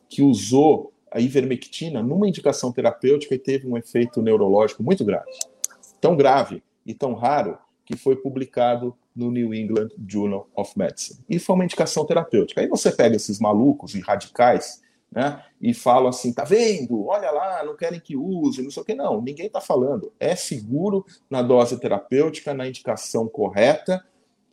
que usou a ivermectina numa indicação terapêutica e teve um efeito neurológico muito grave. Tão grave e tão raro que foi publicado no New England Journal of Medicine. E foi uma indicação terapêutica. Aí você pega esses malucos e radicais né? E falam assim, tá vendo? Olha lá, não querem que use, não sei o que. Não, ninguém está falando. É seguro na dose terapêutica, na indicação correta,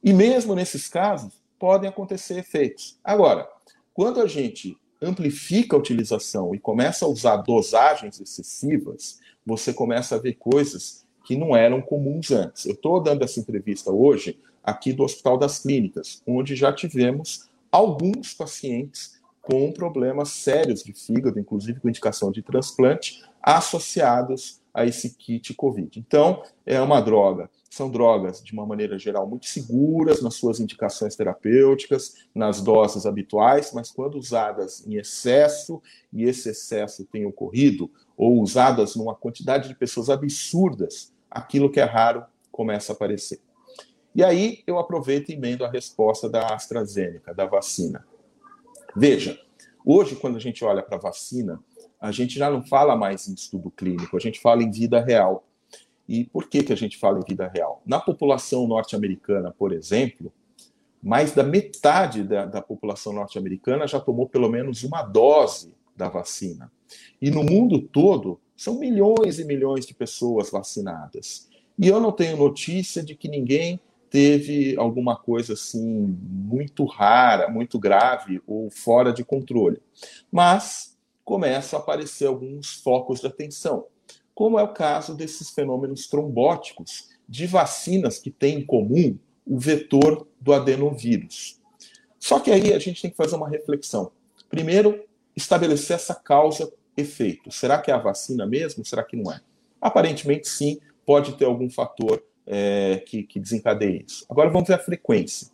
E mesmo nesses casos, podem acontecer efeitos. Agora, quando a gente amplifica a utilização e começa a usar dosagens excessivas, você começa a ver coisas que não eram comuns antes. Eu estou dando essa entrevista hoje aqui do Hospital das Clínicas, onde já tivemos alguns pacientes com problemas sérios de fígado, inclusive com indicação de transplante, associados a esse kit COVID. Então, é uma droga. São drogas, de uma maneira geral, muito seguras nas suas indicações terapêuticas, nas doses habituais, mas quando usadas em excesso, e esse excesso tem ocorrido, ou usadas numa quantidade de pessoas absurdas, aquilo que é raro começa a aparecer. E aí eu aproveito e emendo a resposta da AstraZeneca, da vacina. Veja, hoje, quando a gente olha para a vacina, a gente já não fala mais em estudo clínico, a gente fala em vida real. E por que, que a gente fala em vida real? Na população norte-americana, por exemplo, mais da metade da, da população norte-americana já tomou pelo menos uma dose da vacina. E no mundo todo, são milhões e milhões de pessoas vacinadas. E eu não tenho notícia de que ninguém teve alguma coisa assim muito rara, muito grave ou fora de controle. Mas começam a aparecer alguns focos de atenção, como é o caso desses fenômenos trombóticos de vacinas que têm em comum o vetor do adenovírus. Só que aí a gente tem que fazer uma reflexão. Primeiro, estabelecer essa causa-efeito. Será que é a vacina mesmo? Será que não é? Aparentemente, sim, pode ter algum fator é, que, que desencadeie isso. Agora vamos ver a frequência.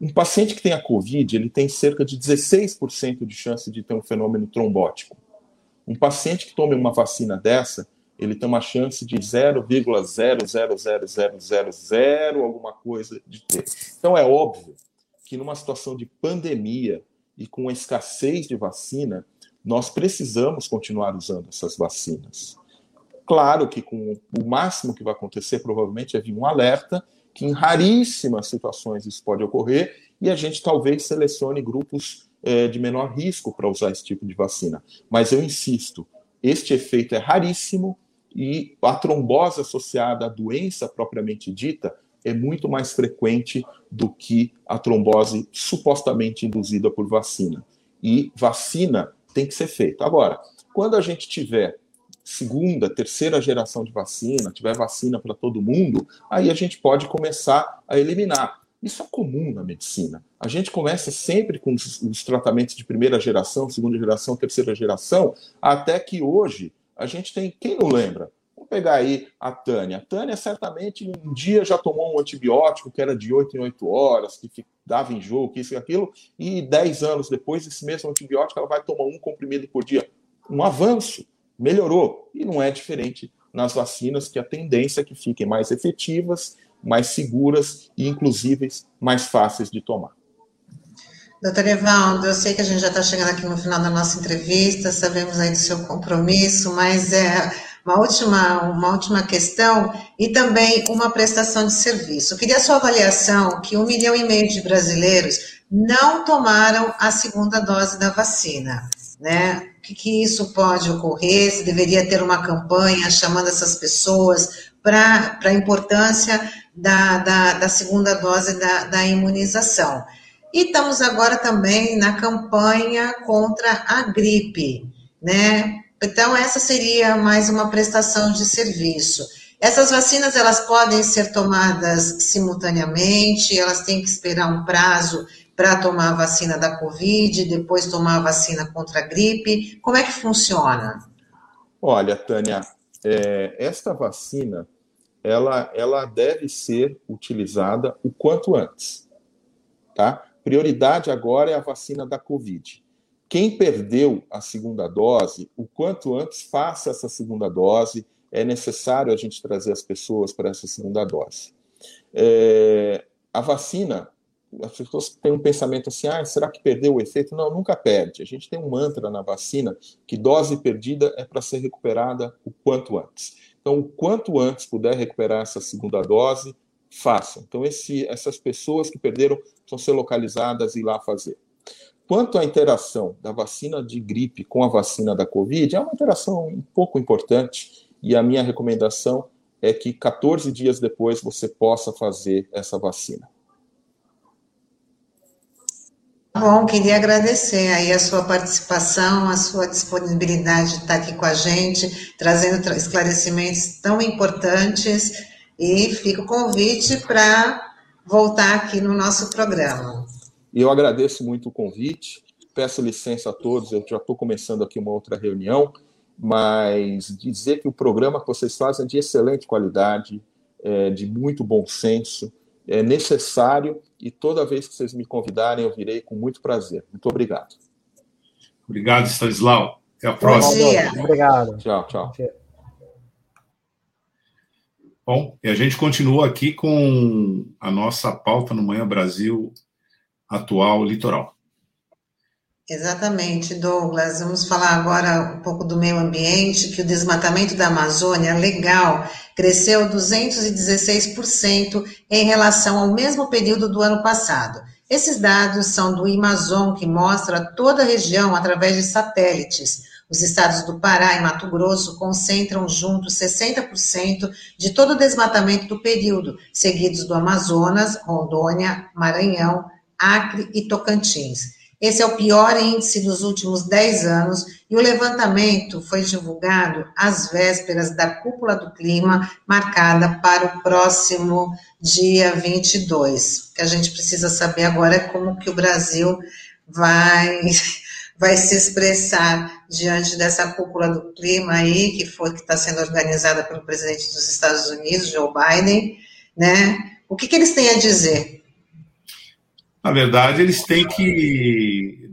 Um paciente que tem a COVID, ele tem cerca de 16% de chance de ter um fenômeno trombótico. Um paciente que tome uma vacina dessa, ele tem uma chance de 0,000000 alguma coisa de ter. Então é óbvio que numa situação de pandemia e com a escassez de vacina, nós precisamos continuar usando essas vacinas. Claro que com o máximo que vai acontecer, provavelmente, é vir um alerta que em raríssimas situações isso pode ocorrer e a gente talvez selecione grupos é, de menor risco para usar esse tipo de vacina. Mas eu insisto, este efeito é raríssimo e a trombose associada à doença propriamente dita é muito mais frequente do que a trombose supostamente induzida por vacina. E vacina tem que ser feita. Agora, quando a gente tiver segunda, terceira geração de vacina, tiver vacina para todo mundo, aí a gente pode começar a eliminar. Isso é comum na medicina. A gente começa sempre com os, os, tratamentos de primeira geração, segunda geração, terceira geração, até que hoje a gente tem. Quem não lembra? Vamos pegar aí a Tânia. A Tânia certamente um dia já tomou um antibiótico que era de 8 em 8 horas, que dava enjoo, que isso e aquilo, e 10 anos depois, esse mesmo antibiótico ela vai tomar um comprimido por dia. Um avanço melhorou. E não é diferente nas vacinas, que a tendência é que fiquem mais efetivas, mais seguras e, inclusive, mais fáceis de tomar. Doutor Evaldo, eu sei que a gente já está chegando aqui no final da nossa entrevista, sabemos aí do seu compromisso, mas é uma última, uma última questão e também uma prestação de serviço. Eu queria a sua avaliação que um milhão e meio de brasileiros não tomaram a segunda dose da vacina, né? que, que isso pode ocorrer, se deveria ter uma campanha chamando essas pessoas para a importância da, da, da, segunda dose da, da imunização. E estamos agora também na campanha contra a gripe, né? Então, essa seria mais uma prestação de serviço. Essas vacinas, elas podem ser tomadas simultaneamente, elas têm que esperar um prazo para tomar a vacina da Covid, depois tomar a vacina contra a gripe? Como é que funciona? Olha, Tânia, é, esta vacina ela, ela deve ser utilizada o quanto antes. Tá? Prioridade agora é a vacina da Covid. Quem perdeu a segunda dose, o quanto antes faça essa segunda dose. É necessário a gente trazer as pessoas para essa segunda dose. É, a vacina as pessoas têm um pensamento assim, ah, será que perdeu o efeito? Não, nunca perde. A gente tem um mantra na vacina que dose perdida é para ser recuperada o quanto antes. Então, o quanto antes puder recuperar essa segunda dose, façam. Então, esse, essas pessoas que perderam vão ser localizadas e ir lá fazer. Quanto à interação da vacina de gripe com a vacina da Covid, é uma interação um pouco importante e a minha recomendação é que 14 dias depois você possa fazer essa vacina Bom, queria agradecer aí a sua participação, a sua disponibilidade de estar aqui com a gente, trazendo esclarecimentos tão importantes e fica o convite para voltar aqui no nosso programa. Eu agradeço muito o convite, peço licença a todos, eu já estou começando aqui uma outra reunião, mas dizer que o programa que vocês fazem é de excelente qualidade, é de muito bom senso, é necessário e toda vez que vocês me convidarem eu virei com muito prazer. Muito obrigado. Obrigado, Stanislau. Até a próxima. Obrigado. Tchau, tchau. Bom, e a gente continua aqui com a nossa pauta no Manhã Brasil atual litoral. Exatamente, Douglas. Vamos falar agora um pouco do meio ambiente, que o desmatamento da Amazônia legal cresceu 216% em relação ao mesmo período do ano passado. Esses dados são do Amazon, que mostra toda a região através de satélites. Os estados do Pará e Mato Grosso concentram juntos 60% de todo o desmatamento do período, seguidos do Amazonas, Rondônia, Maranhão, Acre e Tocantins. Esse é o pior índice dos últimos 10 anos e o levantamento foi divulgado às vésperas da cúpula do clima, marcada para o próximo dia 22. O que a gente precisa saber agora é como que o Brasil vai, vai se expressar diante dessa cúpula do clima aí, que foi que está sendo organizada pelo presidente dos Estados Unidos, Joe Biden, né? O que, que eles têm a dizer? Na verdade, eles têm que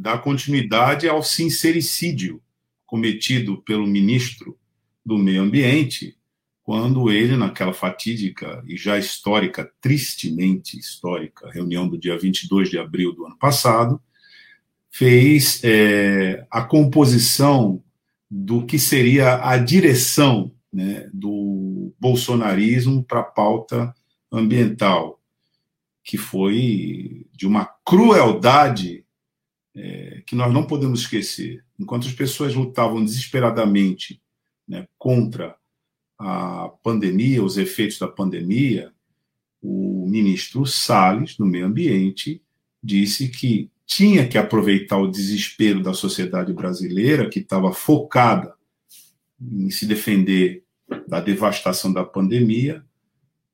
dar continuidade ao sincericídio cometido pelo ministro do Meio Ambiente, quando ele, naquela fatídica e já histórica, tristemente histórica, reunião do dia 22 de abril do ano passado, fez é, a composição do que seria a direção né, do bolsonarismo para a pauta ambiental que foi de uma crueldade é, que nós não podemos esquecer. Enquanto as pessoas lutavam desesperadamente né, contra a pandemia, os efeitos da pandemia, o ministro Salles, do Meio Ambiente, disse que tinha que aproveitar o desespero da sociedade brasileira, que estava focada em se defender da devastação da pandemia,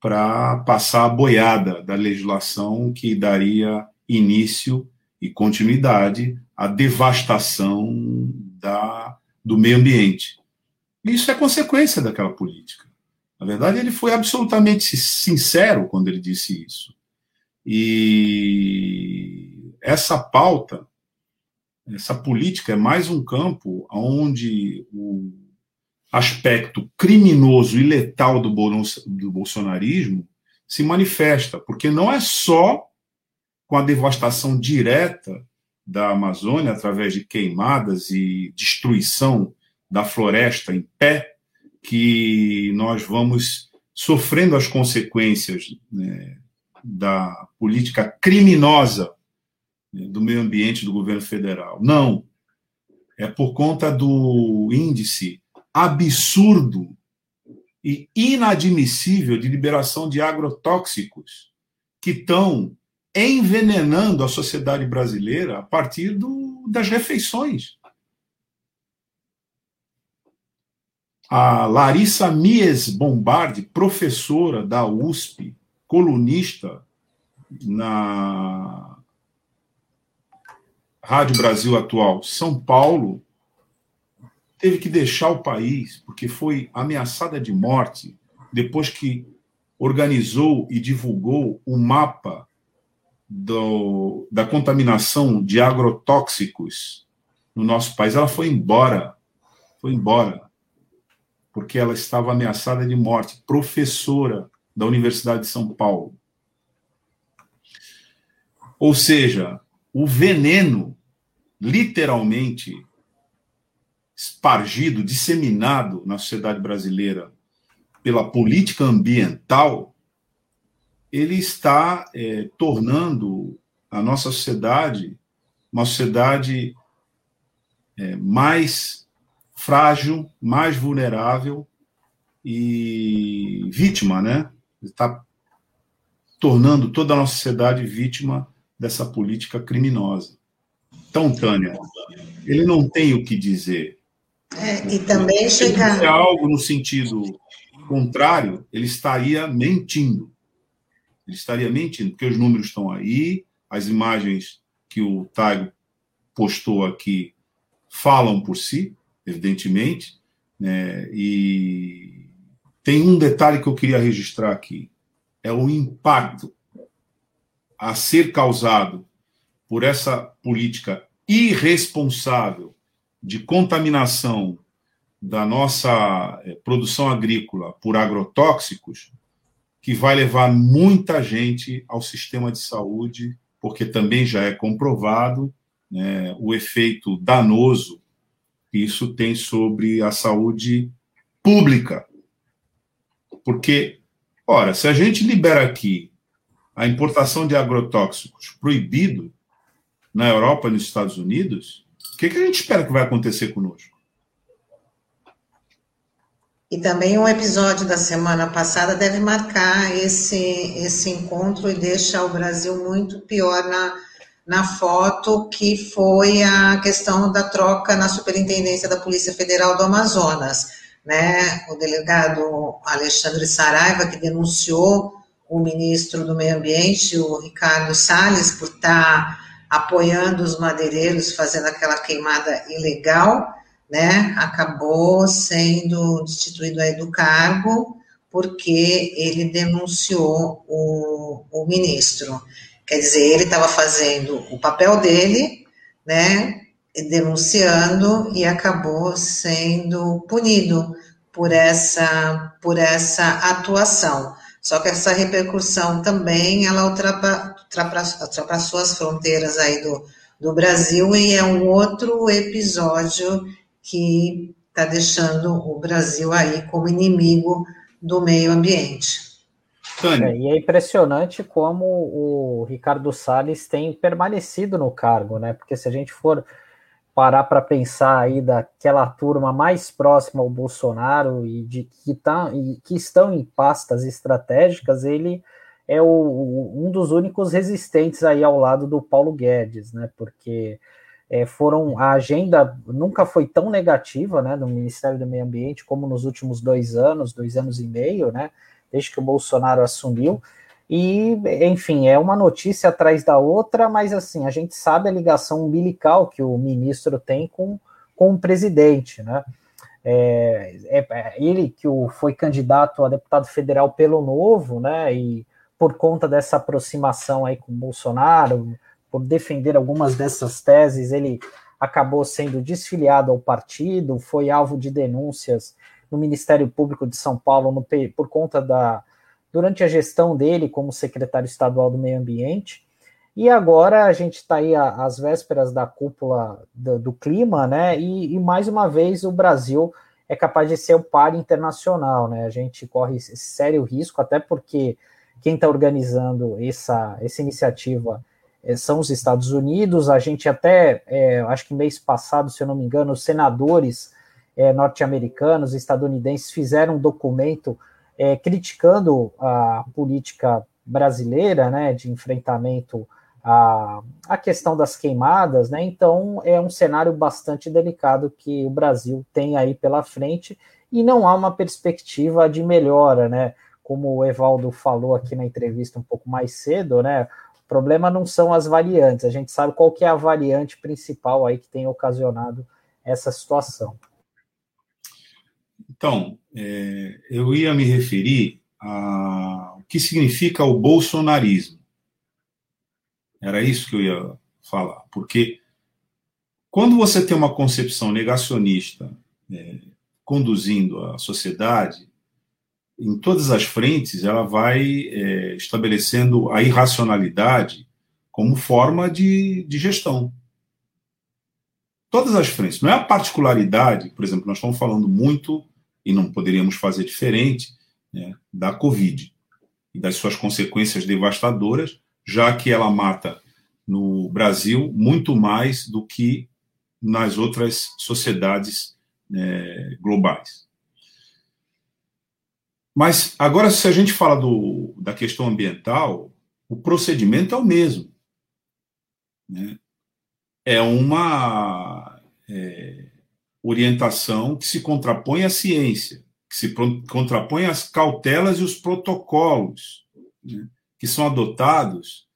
para passar a boiada da legislação que daria início e continuidade à devastação da, do meio ambiente. Isso é consequência daquela política. Na verdade, ele foi absolutamente sincero quando ele disse isso. E essa pauta, essa política é mais um campo onde o aspecto criminoso e letal do bolsonarismo se manifesta, porque não é só com a devastação direta da Amazônia através de queimadas e destruição da floresta em pé que nós vamos sofrendo as consequências né, da política criminosa né, do meio ambiente do governo federal. Não. É por conta do índice absurdo e inadmissível de liberação de agrotóxicos que estão envenenando a sociedade brasileira a partir do, das refeições. A Larissa Mies Bombardi, professora da USP, colunista na Rádio Brasil Atual São Paulo, teve que deixar o país porque foi ameaçada de morte depois que organizou e divulgou o mapa do, da contaminação de agrotóxicos no nosso país. Ela foi embora, foi embora, porque ela estava ameaçada de morte, professora da Universidade de São Paulo. Ou seja, o veneno, literalmente, espargido, disseminado na sociedade brasileira pela política ambiental, ele está é, tornando a nossa sociedade uma sociedade é, mais frágil, mais vulnerável e vítima, né? Está tornando toda a nossa sociedade vítima dessa política criminosa. Então, Tânia, ele não tem o que dizer. É, e também chega. Se algo no sentido contrário, ele estaria mentindo. Ele estaria mentindo, porque os números estão aí, as imagens que o Taigo postou aqui falam por si, evidentemente, né? e tem um detalhe que eu queria registrar aqui: é o impacto a ser causado por essa política irresponsável de contaminação da nossa eh, produção agrícola por agrotóxicos, que vai levar muita gente ao sistema de saúde, porque também já é comprovado né, o efeito danoso que isso tem sobre a saúde pública. Porque, ora, se a gente libera aqui a importação de agrotóxicos proibido na Europa e nos Estados Unidos, o que, que a gente espera que vai acontecer conosco? E também um episódio da semana passada deve marcar esse, esse encontro e deixa o Brasil muito pior na, na foto, que foi a questão da troca na Superintendência da Polícia Federal do Amazonas. Né? O delegado Alexandre Saraiva, que denunciou o ministro do Meio Ambiente, o Ricardo Salles, por estar apoiando os madeireiros, fazendo aquela queimada ilegal né, acabou sendo destituído aí do cargo porque ele denunciou o, o ministro. Quer dizer, ele estava fazendo o papel dele, né, denunciando e acabou sendo punido por essa, por essa atuação. Só que essa repercussão também, ela ultrapassou, as fronteiras aí do, do Brasil e é um outro episódio que está deixando o Brasil aí como inimigo do meio ambiente. É, e é impressionante como o Ricardo Salles tem permanecido no cargo, né? Porque se a gente for parar para pensar aí daquela turma mais próxima ao Bolsonaro e de que, tá, e que estão em pastas estratégicas, ele é o, um dos únicos resistentes aí ao lado do Paulo Guedes, né? Porque é, foram a agenda nunca foi tão negativa, né, no Ministério do Meio Ambiente como nos últimos dois anos, dois anos e meio, né, desde que o Bolsonaro assumiu. E, enfim, é uma notícia atrás da outra, mas assim, a gente sabe a ligação umbilical que o ministro tem com, com o presidente, né? É, é, é ele que o, foi candidato a deputado federal pelo Novo, né? E por conta dessa aproximação aí com o Bolsonaro, por defender algumas dessas teses, ele acabou sendo desfiliado ao partido, foi alvo de denúncias no Ministério Público de São Paulo no, por conta da durante a gestão dele como secretário estadual do Meio Ambiente. E agora a gente está aí às vésperas da cúpula do, do clima, né? E, e, mais uma vez o Brasil é capaz de ser o par internacional, né? A gente corre sério risco, até porque quem está organizando essa, essa iniciativa são os Estados Unidos. A gente até, é, acho que mês passado, se eu não me engano, os senadores é, norte-americanos, estadunidenses, fizeram um documento é, criticando a política brasileira, né, de enfrentamento à, à questão das queimadas, né, então é um cenário bastante delicado que o Brasil tem aí pela frente e não há uma perspectiva de melhora, né, como o Evaldo falou aqui na entrevista um pouco mais cedo, né, problema não são as variantes, a gente sabe qual que é a variante principal aí que tem ocasionado essa situação. Então, é, eu ia me referir a o que significa o bolsonarismo. Era isso que eu ia falar, porque quando você tem uma concepção negacionista é, conduzindo a sociedade, em todas as frentes, ela vai é, estabelecendo a irracionalidade como forma de, de gestão. Todas as frentes. Não é a particularidade, por exemplo, nós estamos falando muito, e não poderíamos fazer diferente, né, da Covid e das suas consequências devastadoras, já que ela mata no Brasil muito mais do que nas outras sociedades né, globais. Mas agora, se a gente fala do, da questão ambiental, o procedimento é o mesmo. Né? é uma é, orientação que se contrapõe à ciência, que se contrapõe às cautelas e os protocolos né, que são adotados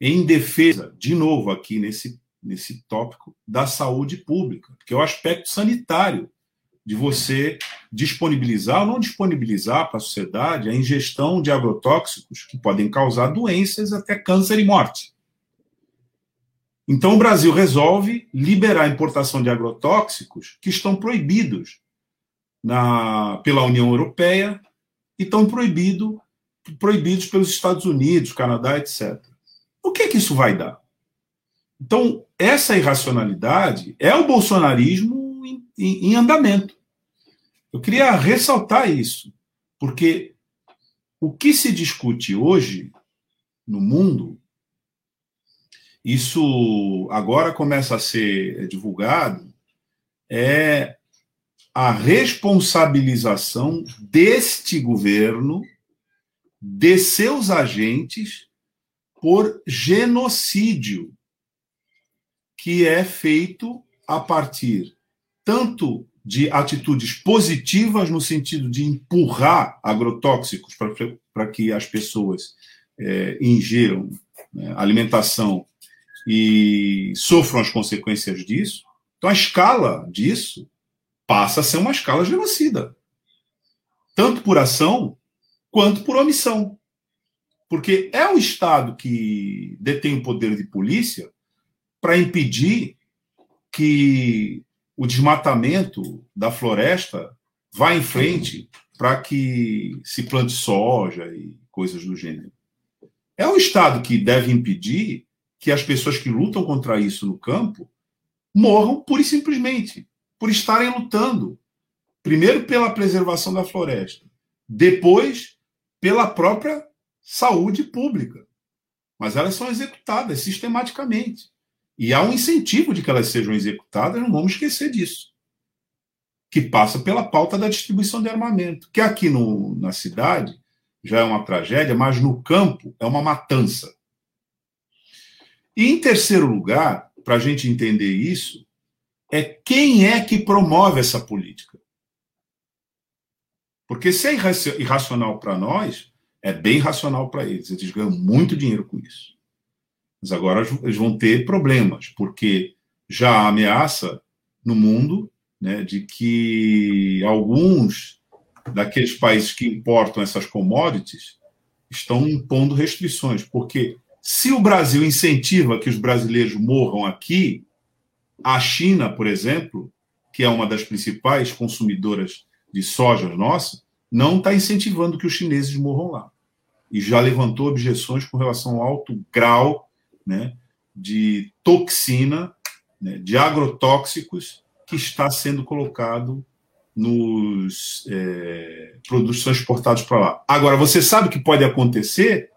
em defesa, de novo aqui nesse, nesse tópico, da saúde pública, que é o aspecto sanitário de você disponibilizar ou não disponibilizar para a sociedade a ingestão de agrotóxicos que podem causar doenças, até câncer e morte. Então, o Brasil resolve liberar a importação de agrotóxicos que estão proibidos na, pela União Europeia e estão proibido, proibidos pelos Estados Unidos, Canadá, etc. O que, é que isso vai dar? Então, essa irracionalidade é o bolsonarismo em, em, andamento. Eu queria ressaltar isso, porque o que se discute hoje no mundo isso agora começa a ser divulgado, é a responsabilização deste governo, de seus agentes, por genocídio, que é feito a partir tanto de atitudes positivas, no sentido de empurrar agrotóxicos para que as pessoas é, né, alimentação e sofram as consequências disso. Então, a escala disso passa a ser uma escala genocida, tanto por ação quanto por omissão. Porque é o Estado que detém o poder de polícia para impedir que o desmatamento da floresta vá em frente para que se plante soja e coisas do gênero. É o Estado que deve impedir que as pessoas que lutam contra isso no campo morram pura e simplesmente por estarem lutando. Primeiro pela preservação da floresta, depois pela própria saúde pública. Mas elas são executadas sistematicamente. E há um incentivo de que elas sejam executadas, não vamos esquecer disso. Que passa pela pauta da distribuição de armamento, que aqui no, na cidade já é uma tragédia, mas no campo é uma matança. E em terceiro lugar, para a gente entender isso, é quem é que promove essa política. Porque se é irracional para nós, é bem racional para eles. Eles ganham muito dinheiro com isso. Mas agora eles vão ter problemas, porque já há ameaça no mundo né, de que alguns daqueles países que importam essas commodities estão impondo restrições, porque se o Brasil incentiva que os brasileiros morram aqui, a China, por exemplo, que é uma das principais consumidoras de soja nossa, não está incentivando que os chineses morram lá. E já levantou objeções com relação ao alto grau né, de toxina, né, de agrotóxicos que está sendo colocado nos é, produtos transportados para lá. Agora, você sabe o que pode acontecer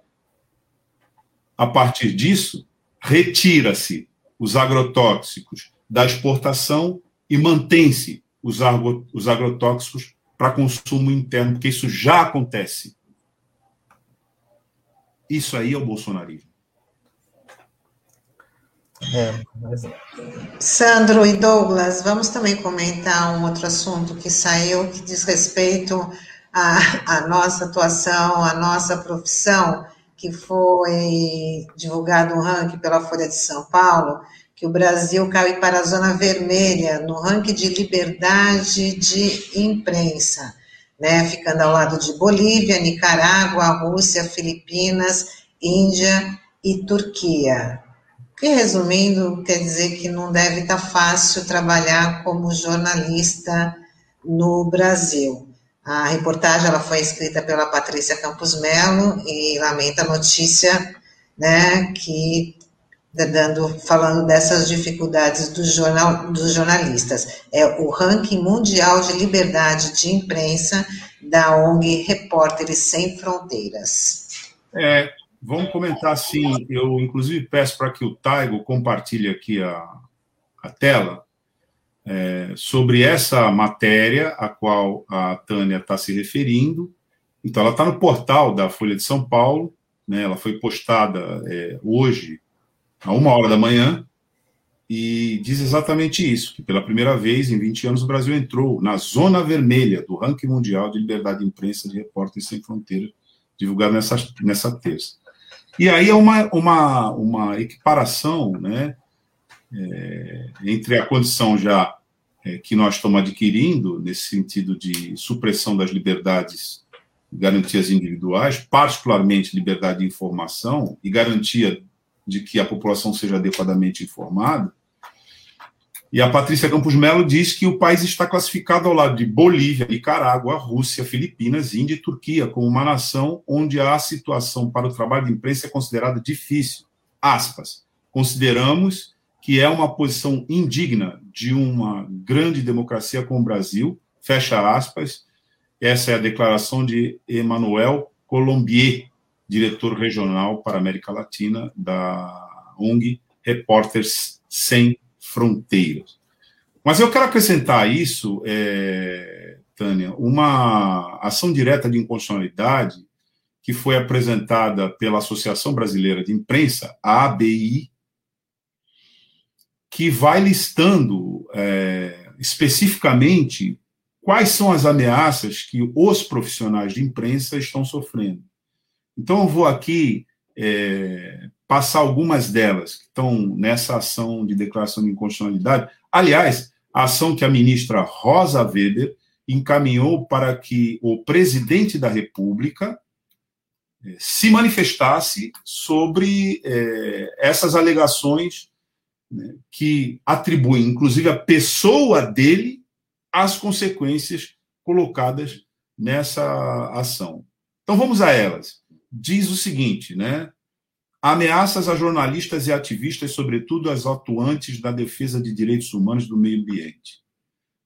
a partir disso, retira-se os agrotóxicos da exportação e mantém-se os, os agrotóxicos para consumo interno, porque isso já acontece. Isso aí é o bolsonarismo. É, mas... Sandro e Douglas, vamos também comentar um outro assunto que saiu que diz respeito à, à nossa atuação, à nossa profissão que foi divulgado um ranking pela Folha de São Paulo, que o Brasil caiu para a zona vermelha no ranking de liberdade de imprensa, né, ficando ao lado de Bolívia, Nicarágua, Rússia, Filipinas, Índia e Turquia. Que, resumindo, quer dizer que não deve estar fácil trabalhar como jornalista no Brasil. A reportagem ela foi escrita pela Patrícia Campos Melo e lamenta a notícia, né, que tá dando falando dessas dificuldades do jornal, dos jornalistas. É o ranking mundial de liberdade de imprensa da ONG Repórteres Sem Fronteiras. É, vamos comentar assim. Eu inclusive peço para que o Taigo compartilhe aqui a, a tela é, sobre essa matéria a qual a Tânia está se referindo. Então, ela está no portal da Folha de São Paulo, né, ela foi postada é, hoje, a uma hora da manhã, e diz exatamente isso, que pela primeira vez em 20 anos o Brasil entrou na zona vermelha do ranking mundial de liberdade de imprensa de Repórteres Sem Fronteiras, divulgado nessa, nessa terça. E aí é uma, uma, uma equiparação né, é, entre a condição já é, que nós estamos adquirindo, nesse sentido de supressão das liberdades garantias individuais, particularmente liberdade de informação e garantia de que a população seja adequadamente informada, e a Patrícia Campos Melo diz que o país está classificado ao lado de Bolívia, Nicarágua, Rússia, Filipinas, Índia e Turquia, como uma nação onde a situação para o trabalho de imprensa é considerada difícil. Aspas. Consideramos que é uma posição indigna de uma grande democracia como o Brasil. Fecha aspas. Essa é a declaração de Emmanuel Colombier, diretor regional para a América Latina da ONG Repórteres Sem fronteiras. Mas eu quero acrescentar isso, é, Tânia, uma ação direta de inconstitucionalidade que foi apresentada pela Associação Brasileira de Imprensa, a ABI, que vai listando é, especificamente quais são as ameaças que os profissionais de imprensa estão sofrendo. Então, eu vou aqui é, passar algumas delas que estão nessa ação de declaração de inconstitucionalidade. Aliás, a ação que a ministra Rosa Weber encaminhou para que o presidente da República eh, se manifestasse sobre é, essas alegações né, que atribuem, inclusive, a pessoa dele às consequências colocadas nessa ação. Então vamos a elas. Diz o seguinte, né? Ameaças a jornalistas e ativistas, sobretudo as atuantes da defesa de direitos humanos do meio ambiente.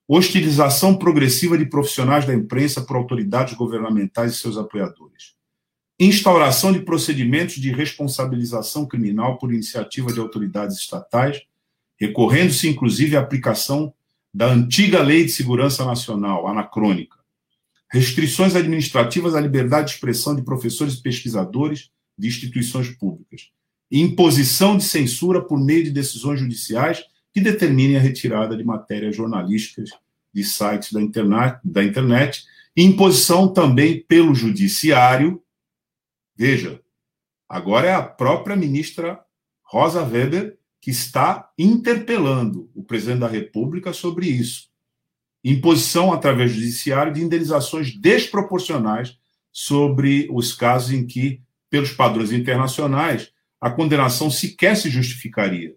Hostilização progressiva de profissionais da imprensa por autoridades governamentais e seus apoiadores. Instauração de procedimentos de responsabilização criminal por iniciativa de autoridades estatais, recorrendo-se inclusive à aplicação da antiga Lei de Segurança Nacional, anacrônica. Restrições administrativas à liberdade de expressão de professores e pesquisadores de instituições públicas. Imposição de censura por meio de decisões judiciais que determinem a retirada de matérias jornalísticas de sites da internet, da internet imposição também pelo judiciário. Veja, agora é a própria ministra Rosa Weber que está interpelando o presidente da República sobre isso. Imposição através do judiciário de indenizações desproporcionais sobre os casos em que pelos padrões internacionais, a condenação sequer se justificaria.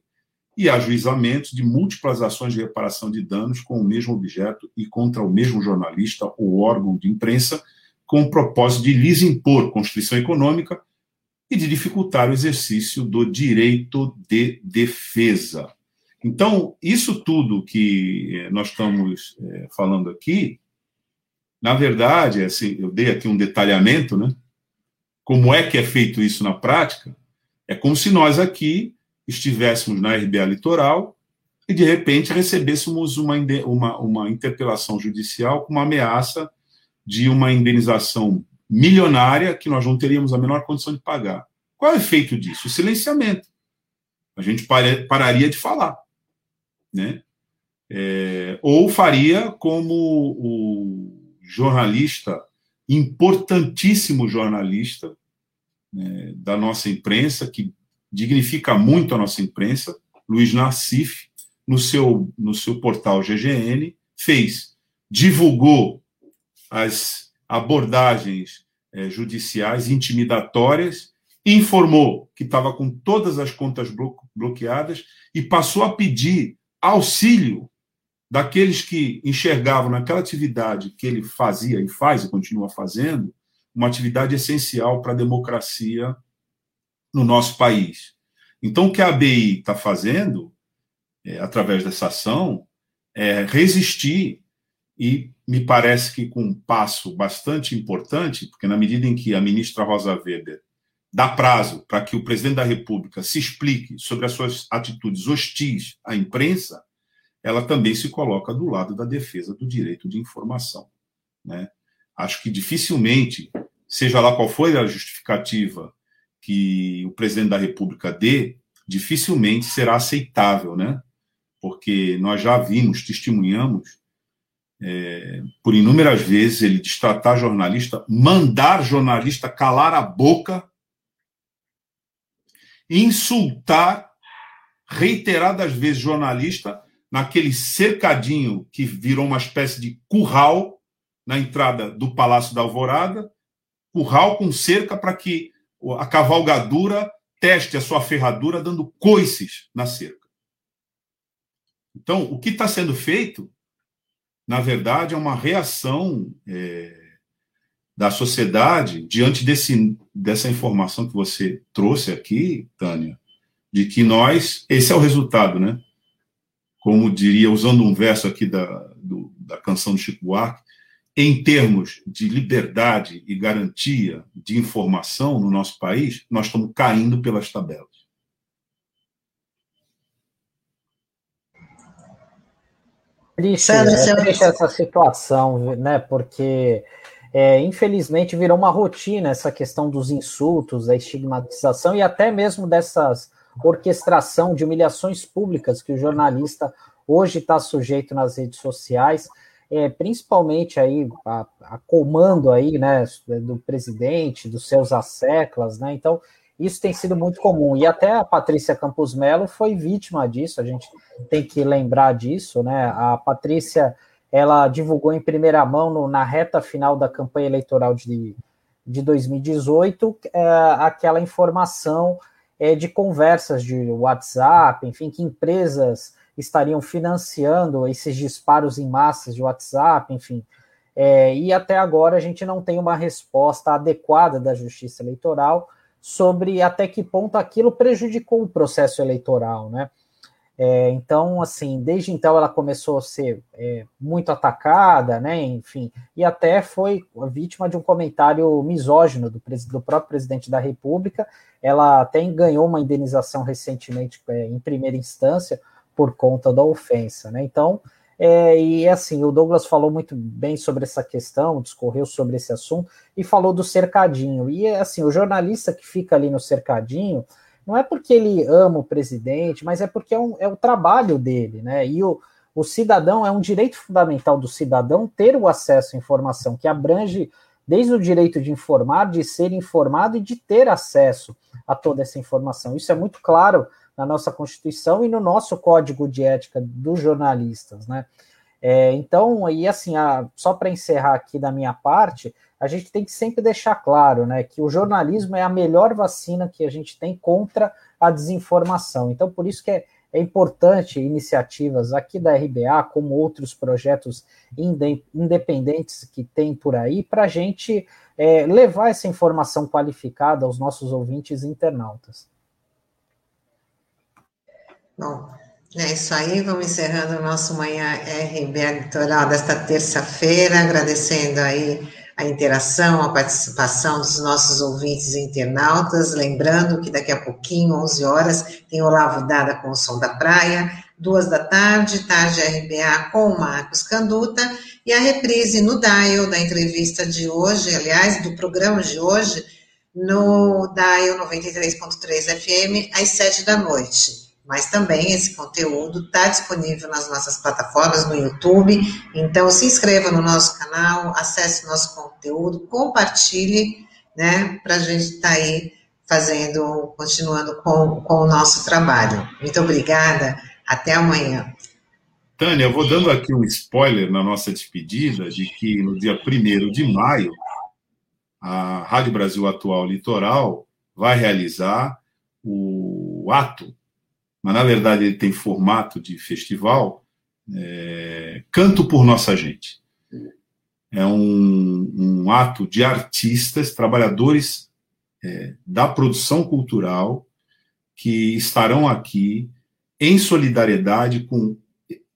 E ajuizamentos de múltiplas ações de reparação de danos com o mesmo objeto e contra o mesmo jornalista ou órgão de imprensa, com o propósito de lhes impor constrição econômica e de dificultar o exercício do direito de defesa. Então, isso tudo que eh, nós estamos é, falando aqui, na verdade, assim, eu dei aqui um detalhamento, né? Como é que é feito isso na prática? É como se nós aqui estivéssemos na RBA Litoral e, de repente, recebêssemos uma, uma, uma interpelação judicial com uma ameaça de uma indenização milionária que nós não teríamos a menor condição de pagar. Qual é o efeito disso? O silenciamento. A gente pararia de falar. Né? É, ou faria como o jornalista importantíssimo jornalista né, da nossa imprensa, que dignifica muito a nossa imprensa, Luiz Nassif, no seu, no seu portal GGN, fez, divulgou as abordagens é, judiciais intimidatórias, informou que estava com todas as contas blo bloqueadas e passou a pedir auxílio daqueles que enxergavam naquela atividade que ele fazia e faz e continua fazendo, uma atividade essencial para a democracia no nosso país. Então, o que a ABI está fazendo, é, através dessa ação, é resistir, e me parece que com um passo bastante importante, porque na medida em que a ministra Rosa Weber dá prazo para que o presidente da República se explique sobre as suas atitudes hostis à imprensa, ela também se coloca do lado da defesa do direito de informação. Né? Acho que dificilmente, seja lá qual for a justificativa que o presidente da República dê, dificilmente será aceitável, né? porque nós já vimos, testemunhamos, é, por inúmeras vezes, ele destratar jornalista, mandar jornalista calar a boca, insultar reiteradas vezes jornalista naquele cercadinho que virou uma espécie de curral na entrada do Palácio da Alvorada, curral com cerca para que a cavalgadura teste a sua ferradura dando coices na cerca. Então, o que está sendo feito, na verdade, é uma reação é, da sociedade diante desse, dessa informação que você trouxe aqui, Tânia, de que nós, esse é o resultado, né? Como diria, usando um verso aqui da, do, da canção do Chico Buarque, em termos de liberdade e garantia de informação no nosso país, nós estamos caindo pelas tabelas. Triste, é triste essa situação, né? Porque é, infelizmente virou uma rotina essa questão dos insultos, da estigmatização e até mesmo dessas orquestração de humilhações públicas que o jornalista hoje está sujeito nas redes sociais é, principalmente aí a, a, comando aí, né, do presidente, dos seus asseclas, né, então isso tem sido muito comum, e até a Patrícia Campos Melo foi vítima disso, a gente tem que lembrar disso, né, a Patrícia, ela divulgou em primeira mão no, na reta final da campanha eleitoral de, de 2018 é, aquela informação é, de conversas de WhatsApp, enfim, que empresas estariam financiando esses disparos em massas de WhatsApp, enfim. É, e até agora a gente não tem uma resposta adequada da Justiça Eleitoral sobre até que ponto aquilo prejudicou o processo eleitoral, né? É, então, assim, desde então ela começou a ser é, muito atacada, né? Enfim, e até foi vítima de um comentário misógino do, do próprio presidente da República. Ela até ganhou uma indenização recentemente é, em primeira instância, por conta da ofensa, né? Então, é, e assim, o Douglas falou muito bem sobre essa questão, discorreu sobre esse assunto e falou do cercadinho. E assim, o jornalista que fica ali no cercadinho, não é porque ele ama o presidente, mas é porque é, um, é o trabalho dele, né? E o, o cidadão é um direito fundamental do cidadão ter o acesso à informação, que abrange desde o direito de informar, de ser informado e de ter acesso a toda essa informação. Isso é muito claro na nossa Constituição e no nosso Código de Ética dos jornalistas, né? É, então, e assim, a, só para encerrar aqui da minha parte, a gente tem que sempre deixar claro, né, que o jornalismo é a melhor vacina que a gente tem contra a desinformação. Então, por isso que é, é importante iniciativas aqui da RBA, como outros projetos independentes que tem por aí, para a gente é, levar essa informação qualificada aos nossos ouvintes internautas. Bom, é isso aí, vamos encerrando o nosso Manhã RBA Litoral desta terça-feira, agradecendo aí a interação, a participação dos nossos ouvintes e internautas, lembrando que daqui a pouquinho, 11 horas, tem Olavo Dada com o Som da Praia, duas da tarde, tarde RBA com o Marcos Canduta, e a reprise no Dial da entrevista de hoje, aliás, do programa de hoje, no Dial 93.3 FM, às sete da noite mas também esse conteúdo está disponível nas nossas plataformas no YouTube. Então, se inscreva no nosso canal, acesse o nosso conteúdo, compartilhe, né, para a gente estar tá aí fazendo, continuando com, com o nosso trabalho. Muito obrigada, até amanhã. Tânia, eu vou dando aqui um spoiler na nossa despedida de que no dia 1 de maio, a Rádio Brasil Atual Litoral vai realizar o ato mas na verdade ele tem formato de festival, é, Canto por Nossa Gente. É um, um ato de artistas, trabalhadores é, da produção cultural, que estarão aqui em solidariedade com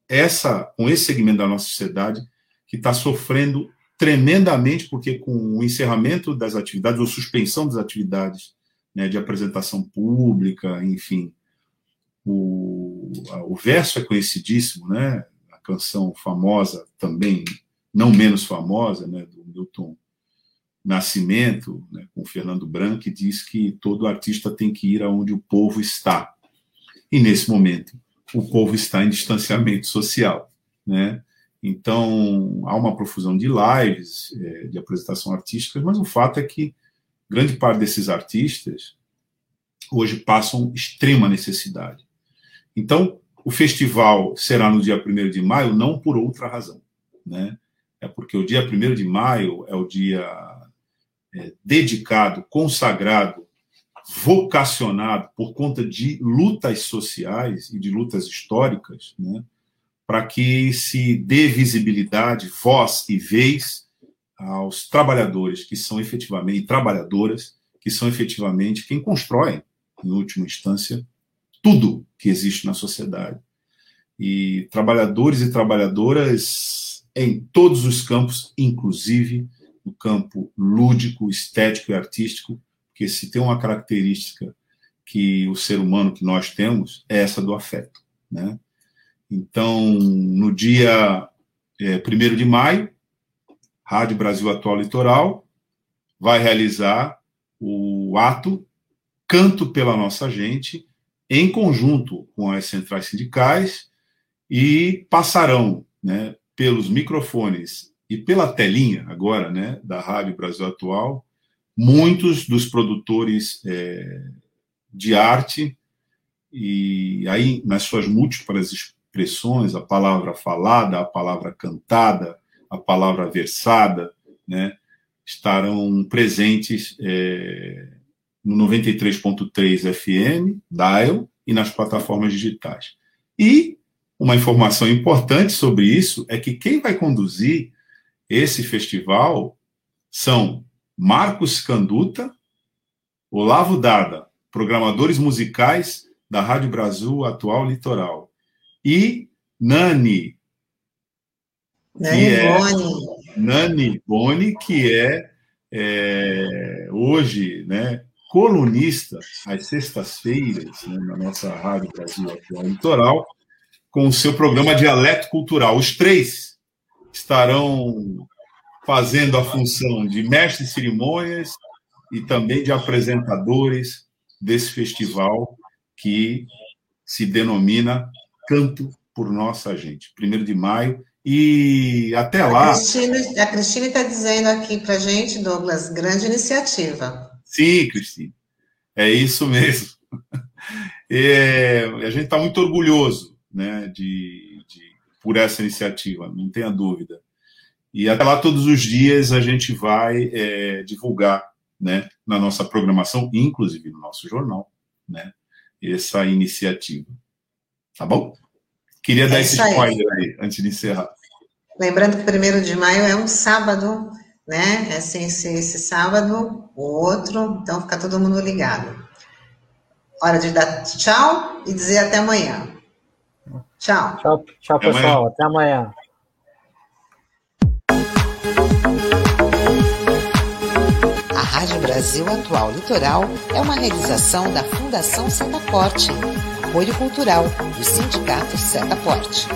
essa com esse segmento da nossa sociedade que está sofrendo tremendamente porque com o encerramento das atividades ou suspensão das atividades né, de apresentação pública, enfim, o, o verso é conhecidíssimo, né? A canção famosa também, não menos famosa, né? Do Milton Nascimento, né? com Fernando Branco, que diz que todo artista tem que ir aonde o povo está. E nesse momento o povo está em distanciamento social, né? Então, há uma profusão de lives, é, de apresentação artística, mas o fato é que grande parte desses artistas hoje passam extrema necessidade. Então, o festival será no dia 1 de maio, não por outra razão, né? É porque o dia 1 de maio é o dia é, dedicado, consagrado, vocacionado por conta de lutas sociais e de lutas históricas, né? para que se dê visibilidade, voz e vez aos trabalhadores que são efetivamente, trabalhadoras, que são efetivamente quem constroem, em última instância, tudo que existe na sociedade. E trabalhadores e trabalhadoras em todos os campos, inclusive no campo lúdico, estético e artístico, porque se tem uma característica que o ser humano que nós temos é essa do afeto, né? Então, no dia é, 1 de maio, Rádio Brasil Atual Litoral vai realizar o ato Canto pela Nossa Gente, em conjunto com as centrais sindicais, e passarão né, pelos microfones e pela telinha agora né, da Rádio Brasil Atual, muitos dos produtores é, de arte, e aí nas suas múltiplas expressões, a palavra falada, a palavra cantada, a palavra versada, né, estarão presentes é, no 93.3 FM, Dial, e nas plataformas digitais. E uma informação importante sobre isso é que quem vai conduzir esse festival são Marcos Canduta, Olavo Dada, programadores musicais da Rádio Brasil Atual Litoral, e Nani. Nani é, Boni. Nani Boni, que é, é hoje né, colunista às sextas-feiras né, na nossa Rádio Brasil Atual Litoral, com o seu programa Dialeto Cultural. Os três estarão fazendo a função de mestres de cerimônias e também de apresentadores desse festival que se denomina Canto por Nossa Gente, primeiro de maio. E até lá. a Cristina está dizendo aqui para gente, Douglas, grande iniciativa. Sim, Cristina, é isso mesmo. É, a gente está muito orgulhoso né, de, de, por essa iniciativa, não tenha dúvida. E até lá, todos os dias, a gente vai é, divulgar né, na nossa programação, inclusive no nosso jornal, né, essa iniciativa. Tá bom? Queria é dar esse spoiler aí. aí, antes de encerrar. Lembrando que primeiro de maio é um sábado, né? É sem ser esse sábado, o outro, então fica todo mundo ligado. Hora de dar tchau e dizer até amanhã. Tchau. Tchau, tchau até pessoal. Amanhã. Até amanhã. A Rádio Brasil Atual Litoral é uma realização da Fundação Setaporte apoio cultural do Sindicato Setaporte.